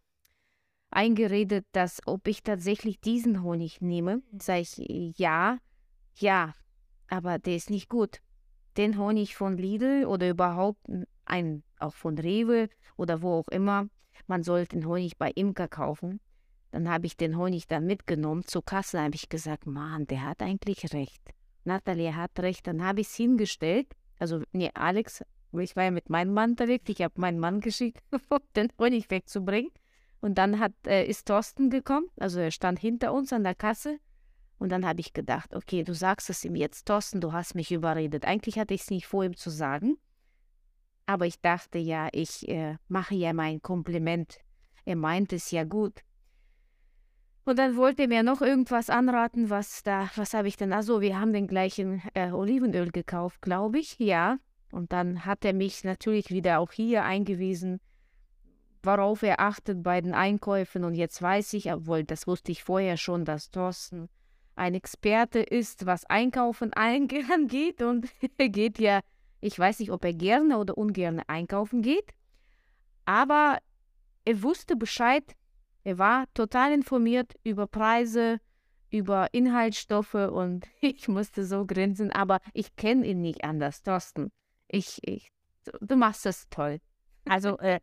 eingeredet, dass ob ich tatsächlich diesen Honig nehme. Sag ich, ja, ja, aber der ist nicht gut. Den Honig von Lidl oder überhaupt ein, auch von Rewe oder wo auch immer, man sollte den Honig bei Imker kaufen. Dann habe ich den Honig dann mitgenommen. Zur Kasse habe ich gesagt, Mann, der hat eigentlich recht. Nathalie hat recht. Dann habe ich es hingestellt. Also, nee, Alex, ich war ja mit meinem Mann unterwegs. Ich habe meinen Mann geschickt, den Honig wegzubringen. Und dann hat, äh, ist Thorsten gekommen. Also, er stand hinter uns an der Kasse. Und dann habe ich gedacht, okay, du sagst es ihm jetzt, Thorsten, du hast mich überredet. Eigentlich hatte ich es nicht vor, ihm zu sagen. Aber ich dachte ja, ich äh, mache ja mein Kompliment. Er meint es ja gut. Und dann wollte er mir noch irgendwas anraten, was da, was habe ich denn? Also, wir haben den gleichen äh, Olivenöl gekauft, glaube ich, ja. Und dann hat er mich natürlich wieder auch hier eingewiesen, worauf er achtet bei den Einkäufen. Und jetzt weiß ich, obwohl das wusste ich vorher schon, dass Thorsten ein Experte ist, was Einkaufen angeht. Und er geht ja, ich weiß nicht, ob er gerne oder ungern einkaufen geht. Aber er wusste Bescheid, er war total informiert über Preise, über Inhaltsstoffe und ich musste so grinsen, aber ich kenne ihn nicht anders, Thorsten. Ich, ich, du machst das toll. Also äh,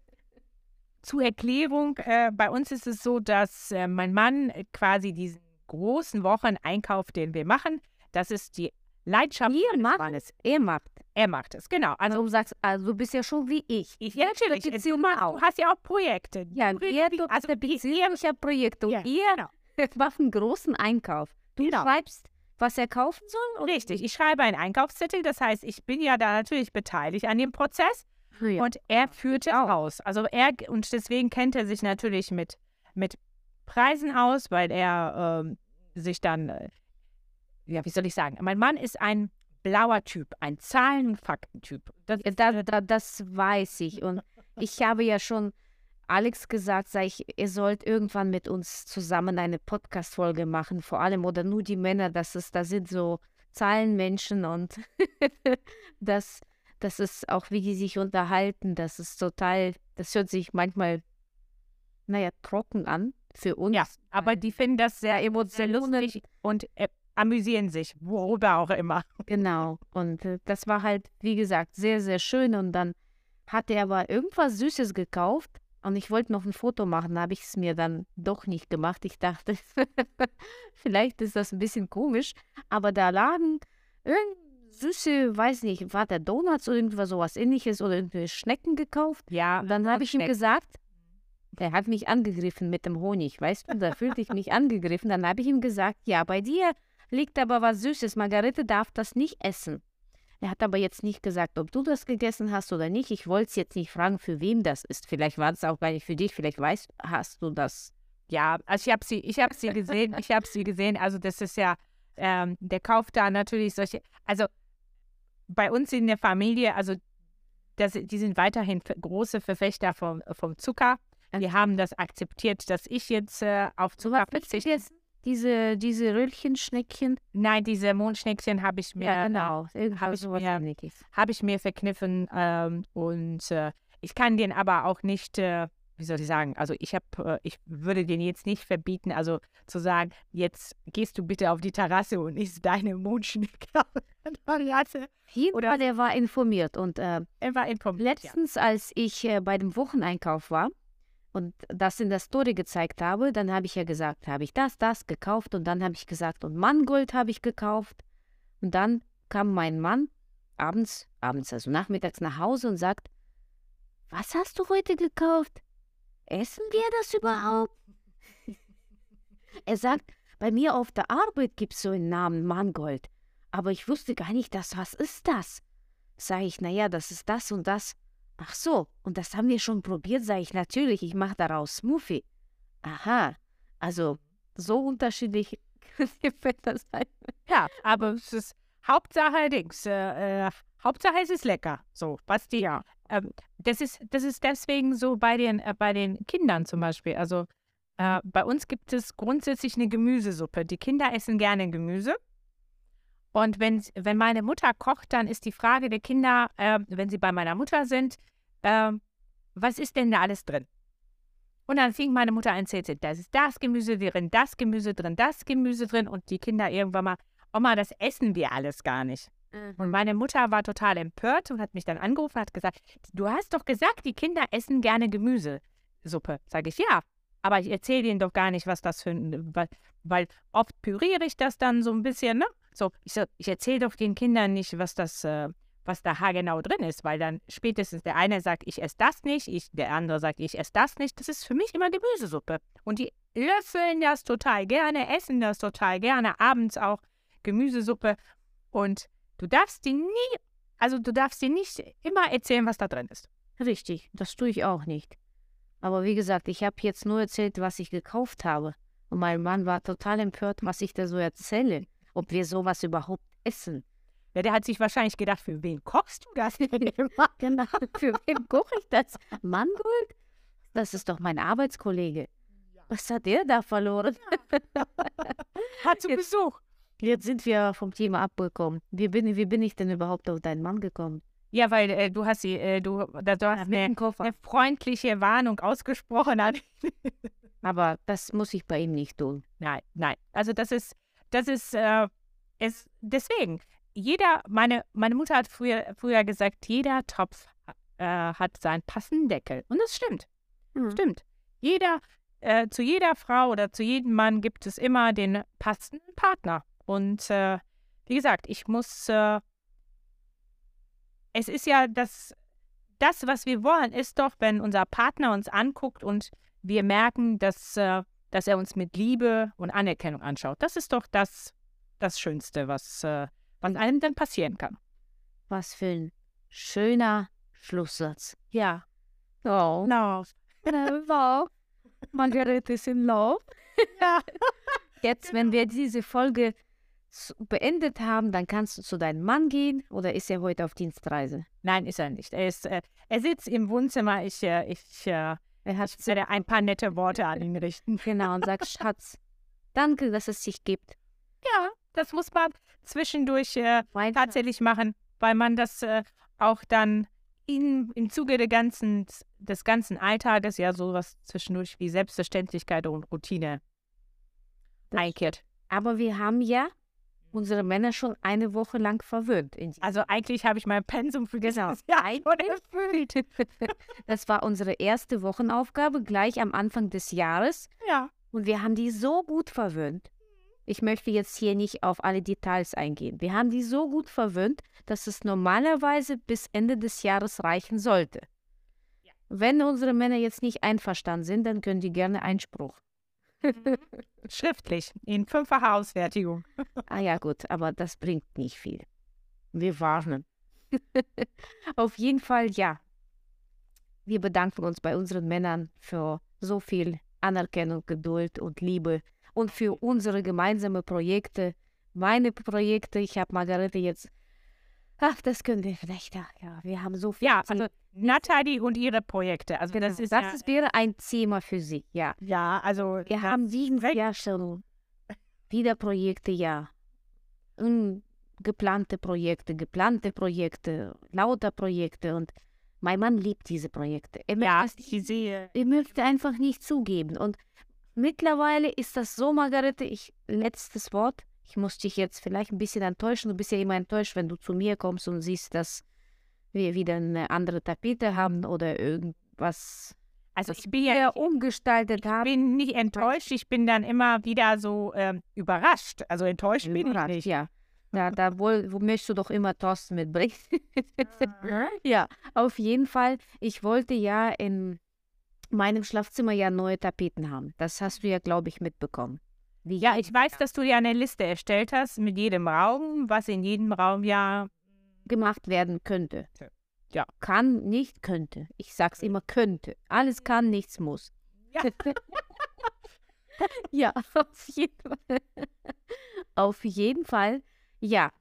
zur Erklärung, äh, bei uns ist es so, dass äh, mein Mann quasi diesen großen Wocheneinkauf, den wir machen, das ist die Leidenschaft Ihr macht Mannes. Er macht. Er macht es, genau. Also du sagst, also du bist ja schon wie ich. ich, ja, natürlich, Beziehung du, auch. du hast ja auch Projekte. Ja, Du- ihr tut also Beziehung, ich habe Projekte und Ja, ihr genau. macht einen großen Einkauf. Du Genau. schreibst, was er kaufen soll? oder- Richtig, ich schreibe einen Einkaufszettel, das heißt, ich bin ja da natürlich beteiligt an dem Prozess Ja. und er führt es auch. aus. Also er, und deswegen kennt er sich natürlich mit, mit Preisen aus, weil er ähm, sich dann, äh, ja, wie soll ich sagen, mein Mann ist ein blauer Typ, ein Zahlen- und Faktentyp. Das, Da, da, das weiß ich. Und ich habe ja schon Alex gesagt, sag ich, ihr sollt irgendwann mit uns zusammen eine Podcast-Folge machen, vor allem oder nur die Männer, das ist, da sind so Zahlenmenschen und das, das ist auch, wie die sich unterhalten, das ist total, das hört sich manchmal, naja, trocken an für uns. ja, aber die finden das sehr, Emotionen- lustig und äh, amüsieren sich, worüber auch immer. Genau. Und äh, das war halt, wie gesagt, sehr, sehr schön. Und dann hat er aber irgendwas Süßes gekauft. Und ich wollte noch ein Foto machen, habe ich es mir dann doch nicht gemacht. Ich dachte, vielleicht ist das ein bisschen komisch. Aber da lagen süße, weiß nicht, war der Donuts oder irgendwas sowas ähnliches oder irgendwelche Schnecken gekauft. Ja, Und dann habe ich ihm Schnecken. gesagt, der hat mich angegriffen mit dem Honig, weißt du, da fühlte ich mich angegriffen. Dann habe ich ihm gesagt, ja, bei dir liegt aber was Süßes. Margarete darf das nicht essen. Er hat aber jetzt nicht gesagt, ob du das gegessen hast oder nicht. Ich wollte es jetzt nicht fragen, für wem das ist. Vielleicht war es auch gar nicht für dich. Vielleicht weißt, hast du das. Ja, also ich habe sie, ich habe sie gesehen, ich habe sie gesehen. Also das ist ja, ähm, der kauft da natürlich solche, also bei uns in der Familie, also das, die sind weiterhin große Verfechter vom, vom Zucker. Die haben das akzeptiert, dass ich jetzt äh, auf Zucker verzichte. Jetzt diese, diese Röllchenschneckchen. Nein, diese Mondschneckchen habe ich mir, ja, genau. habe ich, mir, hab ich mir verkniffen ähm, und äh, ich kann den aber auch nicht, äh, wie soll ich sagen, also ich habe, äh, ich würde den jetzt nicht verbieten, also zu sagen, jetzt gehst du bitte auf die Terrasse und isst deine Mondschnecke. Oder der war informiert und äh, er war informiert. Letztens, ja. als ich äh, bei dem Wocheneinkauf war, und das in der Story gezeigt habe, dann habe ich ja gesagt, habe ich das, das gekauft und dann habe ich gesagt, und Mangold habe ich gekauft. Und dann kam mein Mann abends, abends, also nachmittags nach Hause und sagt, was hast du heute gekauft? Essen wir das überhaupt? er sagt, bei mir auf der Arbeit gibt es so einen Namen Mangold, aber ich wusste gar nicht, dass was ist das? Sag ich, naja, das ist das und das. Ach so, und das haben wir schon probiert, sage ich natürlich, ich mache daraus Smoothie. Aha, also so unterschiedlich wird das sein. Ja, aber es ist Hauptsache Dings, äh, äh, Hauptsache es ist lecker. So, was die, ja. Ähm, das, ist, das ist deswegen so bei den, äh, bei den Kindern zum Beispiel. Also äh, bei uns gibt es grundsätzlich eine Gemüsesuppe. Die Kinder essen gerne Gemüse. Und wenn, wenn meine Mutter kocht, dann ist die Frage der Kinder, äh, wenn sie bei meiner Mutter sind, äh, was ist denn da alles drin? Und dann fing meine Mutter an zu erzählen, da ist das Gemüse drin, das Gemüse drin, das Gemüse drin. Und die Kinder irgendwann mal, Oma, das essen wir alles gar nicht. Mhm. Und meine Mutter war total empört und hat mich dann angerufen und hat gesagt, du hast doch gesagt, die Kinder essen gerne Gemüsesuppe. Sage ich, ja, aber ich erzähle denen doch gar nicht, was das für ein, weil, weil oft püriere ich das dann so ein bisschen, ne? So, ich, so, ich erzähle doch den Kindern nicht, was das, äh, was da haargenau drin ist, weil dann spätestens der eine sagt, ich esse das nicht, ich, der andere sagt, ich esse das nicht. Das ist für mich immer Gemüsesuppe. Und die löffeln das total gerne, essen das total gerne, abends auch Gemüsesuppe. Und du darfst die nie, also du darfst dir nicht immer erzählen, was da drin ist. Richtig, das tue ich auch nicht. Aber wie gesagt, ich habe jetzt nur erzählt, was ich gekauft habe. Und mein Mann war total empört, was ich da so erzähle ob wir sowas überhaupt essen. Ja, der hat sich wahrscheinlich gedacht, für wen kochst du das denn immer? genau, für wen koche ich das? Mangold? Das ist doch mein Arbeitskollege. Was hat der da verloren? Ja. hat zu Besuch. Jetzt sind wir vom Thema abgekommen. Wie bin, wie bin ich denn überhaupt auf deinen Mann gekommen? Ja, weil äh, du hast sie, äh, du, da, du hast eine, eine, freundliche Warnung ausgesprochen. Aber das muss ich bei ihm nicht tun. Nein, nein. Also das ist, das ist, äh, ist deswegen. Jeder, meine, meine Mutter hat früher, früher gesagt, jeder Topf äh, hat seinen passenden Deckel. Und das stimmt. Mhm. Stimmt. Jeder, äh, zu jeder Frau oder zu jedem Mann gibt es immer den passenden Partner. Und äh, wie gesagt, ich muss, äh, es ist ja das, das, was wir wollen, ist doch, wenn unser Partner uns anguckt und wir merken, dass äh, dass er uns mit Liebe und Anerkennung anschaut. Das ist doch das, das Schönste, was, äh, was einem dann passieren kann. Was für ein schöner Schlusssatz. Ja. Oh. No. Love. Margarete ist in Love. Ja. Jetzt, wenn wir diese Folge beendet haben, dann kannst du zu deinem Mann gehen oder ist er heute auf Dienstreise? Nein, ist er nicht. Er, ist, äh, er sitzt im Wohnzimmer. Ich, äh, ich äh, er hat ich werde ein paar nette Worte an ihn richten. Genau, und sagt, Schatz, danke, dass es dich gibt. Ja, das muss man zwischendurch äh, tatsächlich machen, weil man das äh, auch dann in, im Zuge der ganzen, des ganzen Alltages ja sowas zwischendurch wie Selbstverständlichkeit und Routine einkehrt. Aber wir haben ja unsere Männer schon eine Woche lang verwöhnt. Also eigentlich habe ich mein Pensum für genau. Jahr erfüllt. Das war unsere erste Wochenaufgabe gleich am Anfang des Jahres. Ja. Und wir haben die so gut verwöhnt. Ich möchte jetzt hier nicht auf alle Details eingehen. Wir haben die so gut verwöhnt, dass es normalerweise bis Ende des Jahres reichen sollte. Ja. Wenn unsere Männer jetzt nicht einverstanden sind, dann können die gerne Einspruch. Mhm. Schriftlich, in fünffacher Ausfertigung. ah ja, gut, aber das bringt nicht viel. Wir warnen. Auf jeden Fall ja. Wir bedanken uns bei unseren Männern für so viel Anerkennung, Geduld und Liebe und für unsere gemeinsamen Projekte. Meine Projekte, ich habe Margarete jetzt Ach, das können wir vielleicht. Ja, wir haben so viel. Ja, also Natalie und ihre Projekte. Also das ist das ja, wäre ein Thema für sich, ja. ja, also Wir haben dieses weg. Jahr schon wieder Projekte, ja. Ungeplante Projekte, geplante Projekte, lauter Projekte und mein Mann liebt diese Projekte. Er ja, möchte, ich sehe. er möchte einfach nicht zugeben. Und mittlerweile ist das so, Margarete, ich, letztes Wort, ich muss dich jetzt vielleicht ein bisschen enttäuschen. Du bist ja immer enttäuscht, wenn du zu mir kommst und siehst, dass wir wieder eine andere Tapete haben oder irgendwas Also ich bin ja umgestaltet ich haben. bin nicht enttäuscht, ich bin dann immer wieder so ähm, überrascht. Also enttäuscht bin ich nicht. Ja. Da, da wohl, wo möchtest du doch immer Thorsten mitbringen. ja, auf jeden Fall. Ich wollte ja in meinem Schlafzimmer ja neue Tapeten haben. Das hast du ja, glaube ich, mitbekommen. Wie Ja, ich weiß, dass du dir eine Liste erstellt hast mit jedem Raum, was in jedem Raum ja. Gemacht werden könnte. Ja. Kann, nicht, könnte. Ich sag's immer könnte. Alles kann, nichts muss. Ja. ja, auf jeden Fall. auf jeden Fall, ja.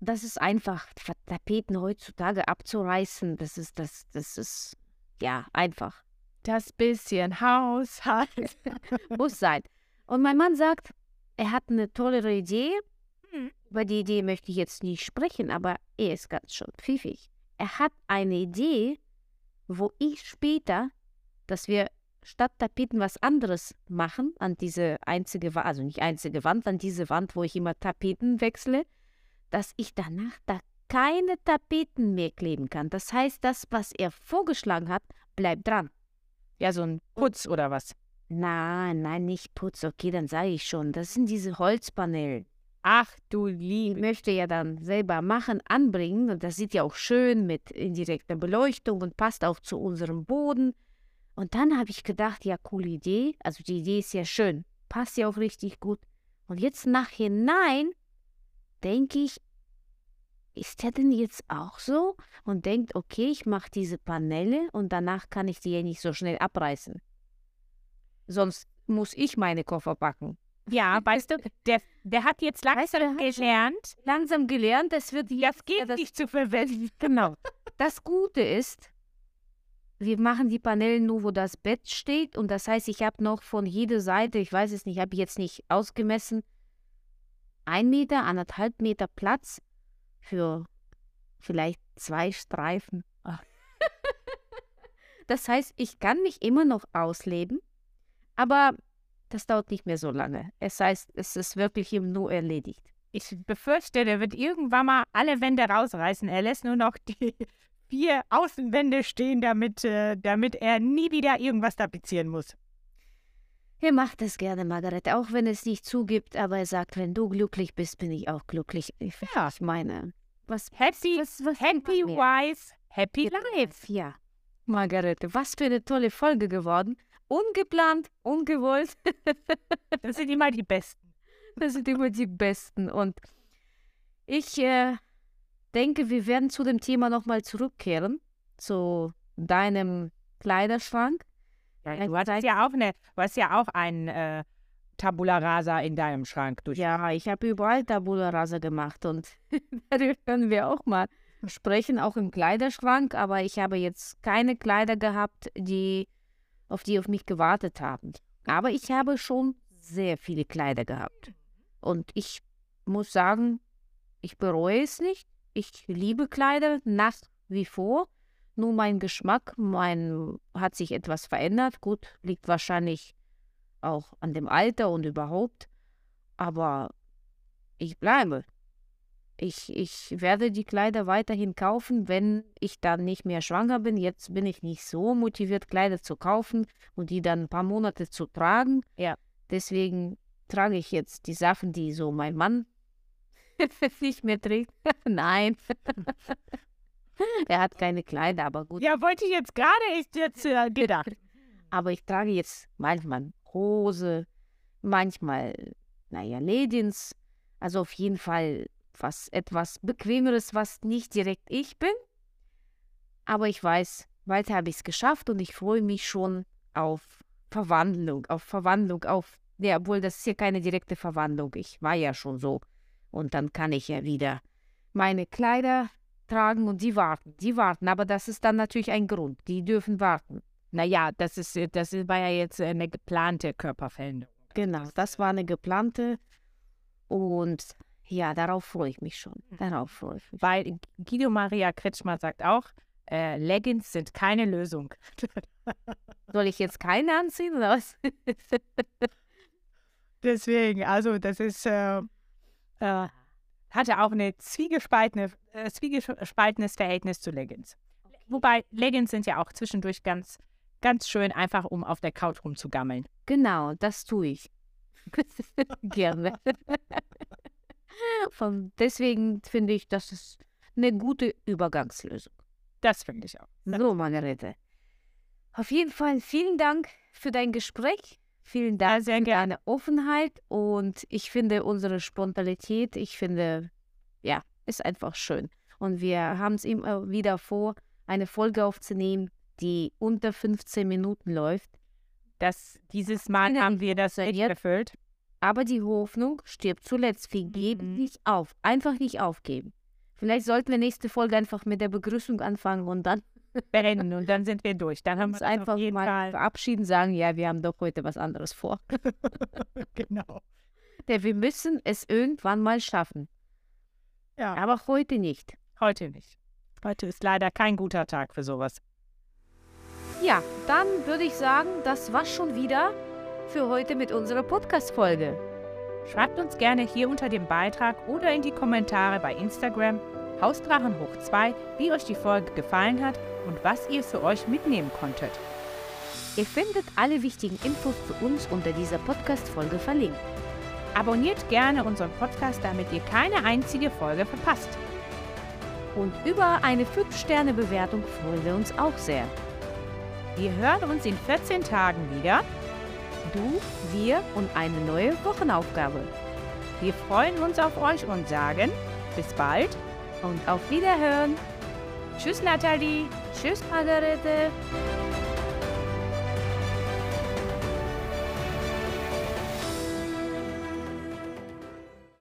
Das ist einfach, Tapeten heutzutage abzureißen, das ist, das, das ist, ja, einfach. Das bisschen Haushalt. Muss sein. Und mein Mann sagt, er hat eine tollere Idee. Über die Idee möchte ich jetzt nicht sprechen, aber er ist ganz schön pfiffig. Er hat eine Idee, wo ich später, dass wir statt Tapeten was anderes machen an diese einzige Wand, also nicht einzige Wand, an diese Wand, wo ich immer Tapeten wechsle, dass ich danach da keine Tapeten mehr kleben kann. Das heißt, das, was er vorgeschlagen hat, bleibt dran. Ja, so ein Putz oder was? Nein, nein, nicht Putz. Okay, dann sage ich schon. Das sind diese Holzpaneele. Ach du Die liebe. möchte ja dann selber machen, anbringen. Und das sieht ja auch schön mit indirekter Beleuchtung und passt auch zu unserem Boden. Und dann habe ich gedacht, ja, coole Idee. Also die Idee ist ja schön. Passt ja auch richtig gut. Und jetzt nachhinein denke ich, ist der denn jetzt auch so? Und denkt, okay, ich mache diese Paneele und danach kann ich die ja nicht so schnell abreißen. Sonst muss ich meine Koffer packen. Ja, weißt du, der, der hat jetzt Weißt du, langsam hat schon gelernt, langsam gelernt, das wird das geht ja, das, nicht zu verwenden. Genau. Das Gute ist, wir machen die Paneele nur, wo das Bett steht. Und das heißt, ich habe noch von jeder Seite, ich weiß es nicht, habe ich jetzt nicht ausgemessen, ein Meter, anderthalb Meter Platz für vielleicht zwei Streifen. Ach. Das heißt, ich kann mich immer noch ausleben, aber das dauert nicht mehr so lange. Es heißt, es ist wirklich eben nur erledigt. Ich befürchte, der wird irgendwann mal alle Wände rausreißen. Er lässt nur noch die vier Außenwände stehen, damit, äh, damit er nie wieder irgendwas tapezieren muss. Er macht es gerne, Margarete, auch wenn es nicht zugibt, aber er sagt, wenn du glücklich bist, bin ich auch glücklich. Ich, Ja. ich meine, was, Happy, was, was happy wife, happy life. Ja. Margarete, was für eine tolle Folge geworden. Ungeplant, ungewollt. Das sind immer die Besten. Das sind immer die besten. Und ich äh, denke, wir werden zu dem Thema nochmal zurückkehren. Zu deinem Kleiderschrank. Ja, du, hast ja auch eine, du hast ja auch einen äh, Tabula Rasa in deinem Schrank. Durch. Ja, ich habe überall Tabula Rasa gemacht und darüber können wir auch mal sprechen, auch im Kleiderschrank. Aber ich habe jetzt keine Kleider gehabt, die auf die auf mich gewartet haben. Aber ich habe schon sehr viele Kleider gehabt. Und ich muss sagen, ich bereue es nicht. Ich liebe Kleider nach wie vor. Nur mein Geschmack, mein hat sich etwas verändert. Gut, liegt wahrscheinlich auch an dem Alter und überhaupt. Aber ich bleibe. Ich, ich werde die Kleider weiterhin kaufen, wenn ich dann nicht mehr schwanger bin. Jetzt bin ich nicht so motiviert, Kleider zu kaufen und die dann ein paar Monate zu tragen. Ja. Deswegen trage ich jetzt die Sachen, die so mein Mann nicht mehr trägt. Nein. er hat keine Kleider, aber gut. Ja, wollte ich jetzt gerade echt jetzt äh, gedacht. Aber ich trage jetzt manchmal Hose, manchmal, naja, Leggings. Also auf jeden Fall was etwas Bequemeres, was nicht direkt ich bin. Aber ich weiß, bald habe ich es geschafft und ich freue mich schon auf Verwandlung, auf Verwandlung, auf, ja, obwohl das ist ja keine direkte Verwandlung. Ich war ja schon so. Und dann kann ich ja wieder meine Kleider tragen und die warten. Die warten, aber das ist dann natürlich ein Grund. Die dürfen warten. Naja, das ist, das war ja jetzt eine geplante Körperveränderung. Genau, das war eine geplante und ja, darauf freue ich mich schon. Mhm. Darauf freue ich mich. Weil Guido Maria Kretschmer sagt auch, äh, Leggings sind keine Lösung. Soll ich jetzt keine anziehen oder was? Deswegen, also das ist, äh, äh, hatte auch eine zwiegespaltene, äh, zwiegespaltenes Verhältnis zu Leggings. Wobei Leggings sind ja auch zwischendurch ganz, ganz schön einfach, um auf der Couch rumzugammeln. Genau, das tue ich. Gerne. Von, deswegen finde ich, das ist eine gute Übergangslösung. Das finde ich auch. So, Margarete. Auf jeden Fall vielen Dank für dein Gespräch. Vielen Dank Ja, für deine Offenheit. Und ich finde unsere Spontanität, ich finde, ja, ist einfach schön. Und wir haben es immer wieder vor, eine Folge aufzunehmen, die unter 15 Minuten läuft. Das, dieses Mal haben wir das echt jetzt- erfüllt. Aber die Hoffnung stirbt zuletzt. Wir geben Mhm. nicht auf. Einfach nicht aufgeben. Vielleicht sollten wir nächste Folge einfach mit der Begrüßung anfangen und dann beenden und dann sind wir durch. Dann haben wir uns einfach auf jeden mal Fall. verabschieden, sagen, ja, wir haben doch heute was anderes vor. genau. Denn wir müssen es irgendwann mal schaffen. Ja, Aber heute nicht. heute nicht. Heute ist leider kein guter Tag für sowas. Ja, dann würde ich sagen, das war's schon wieder für heute mit unserer Podcast-Folge. Schreibt uns gerne hier unter dem Beitrag oder in die Kommentare bei Instagram Hausdrachen hoch 2, wie euch die Folge gefallen hat und was ihr für euch mitnehmen konntet. Ihr findet alle wichtigen Infos zu uns unter dieser Podcast-Folge verlinkt. Abonniert gerne unseren Podcast, damit ihr keine einzige Folge verpasst. Und über eine 5-Sterne-Bewertung freuen wir uns auch sehr. Wir hören uns in 14 Tagen wieder. Du, wir und eine neue Wochenaufgabe. Wir freuen uns auf euch und sagen bis bald. Und auf Wiederhören. Tschüss Nathalie. Tschüss, Margarete.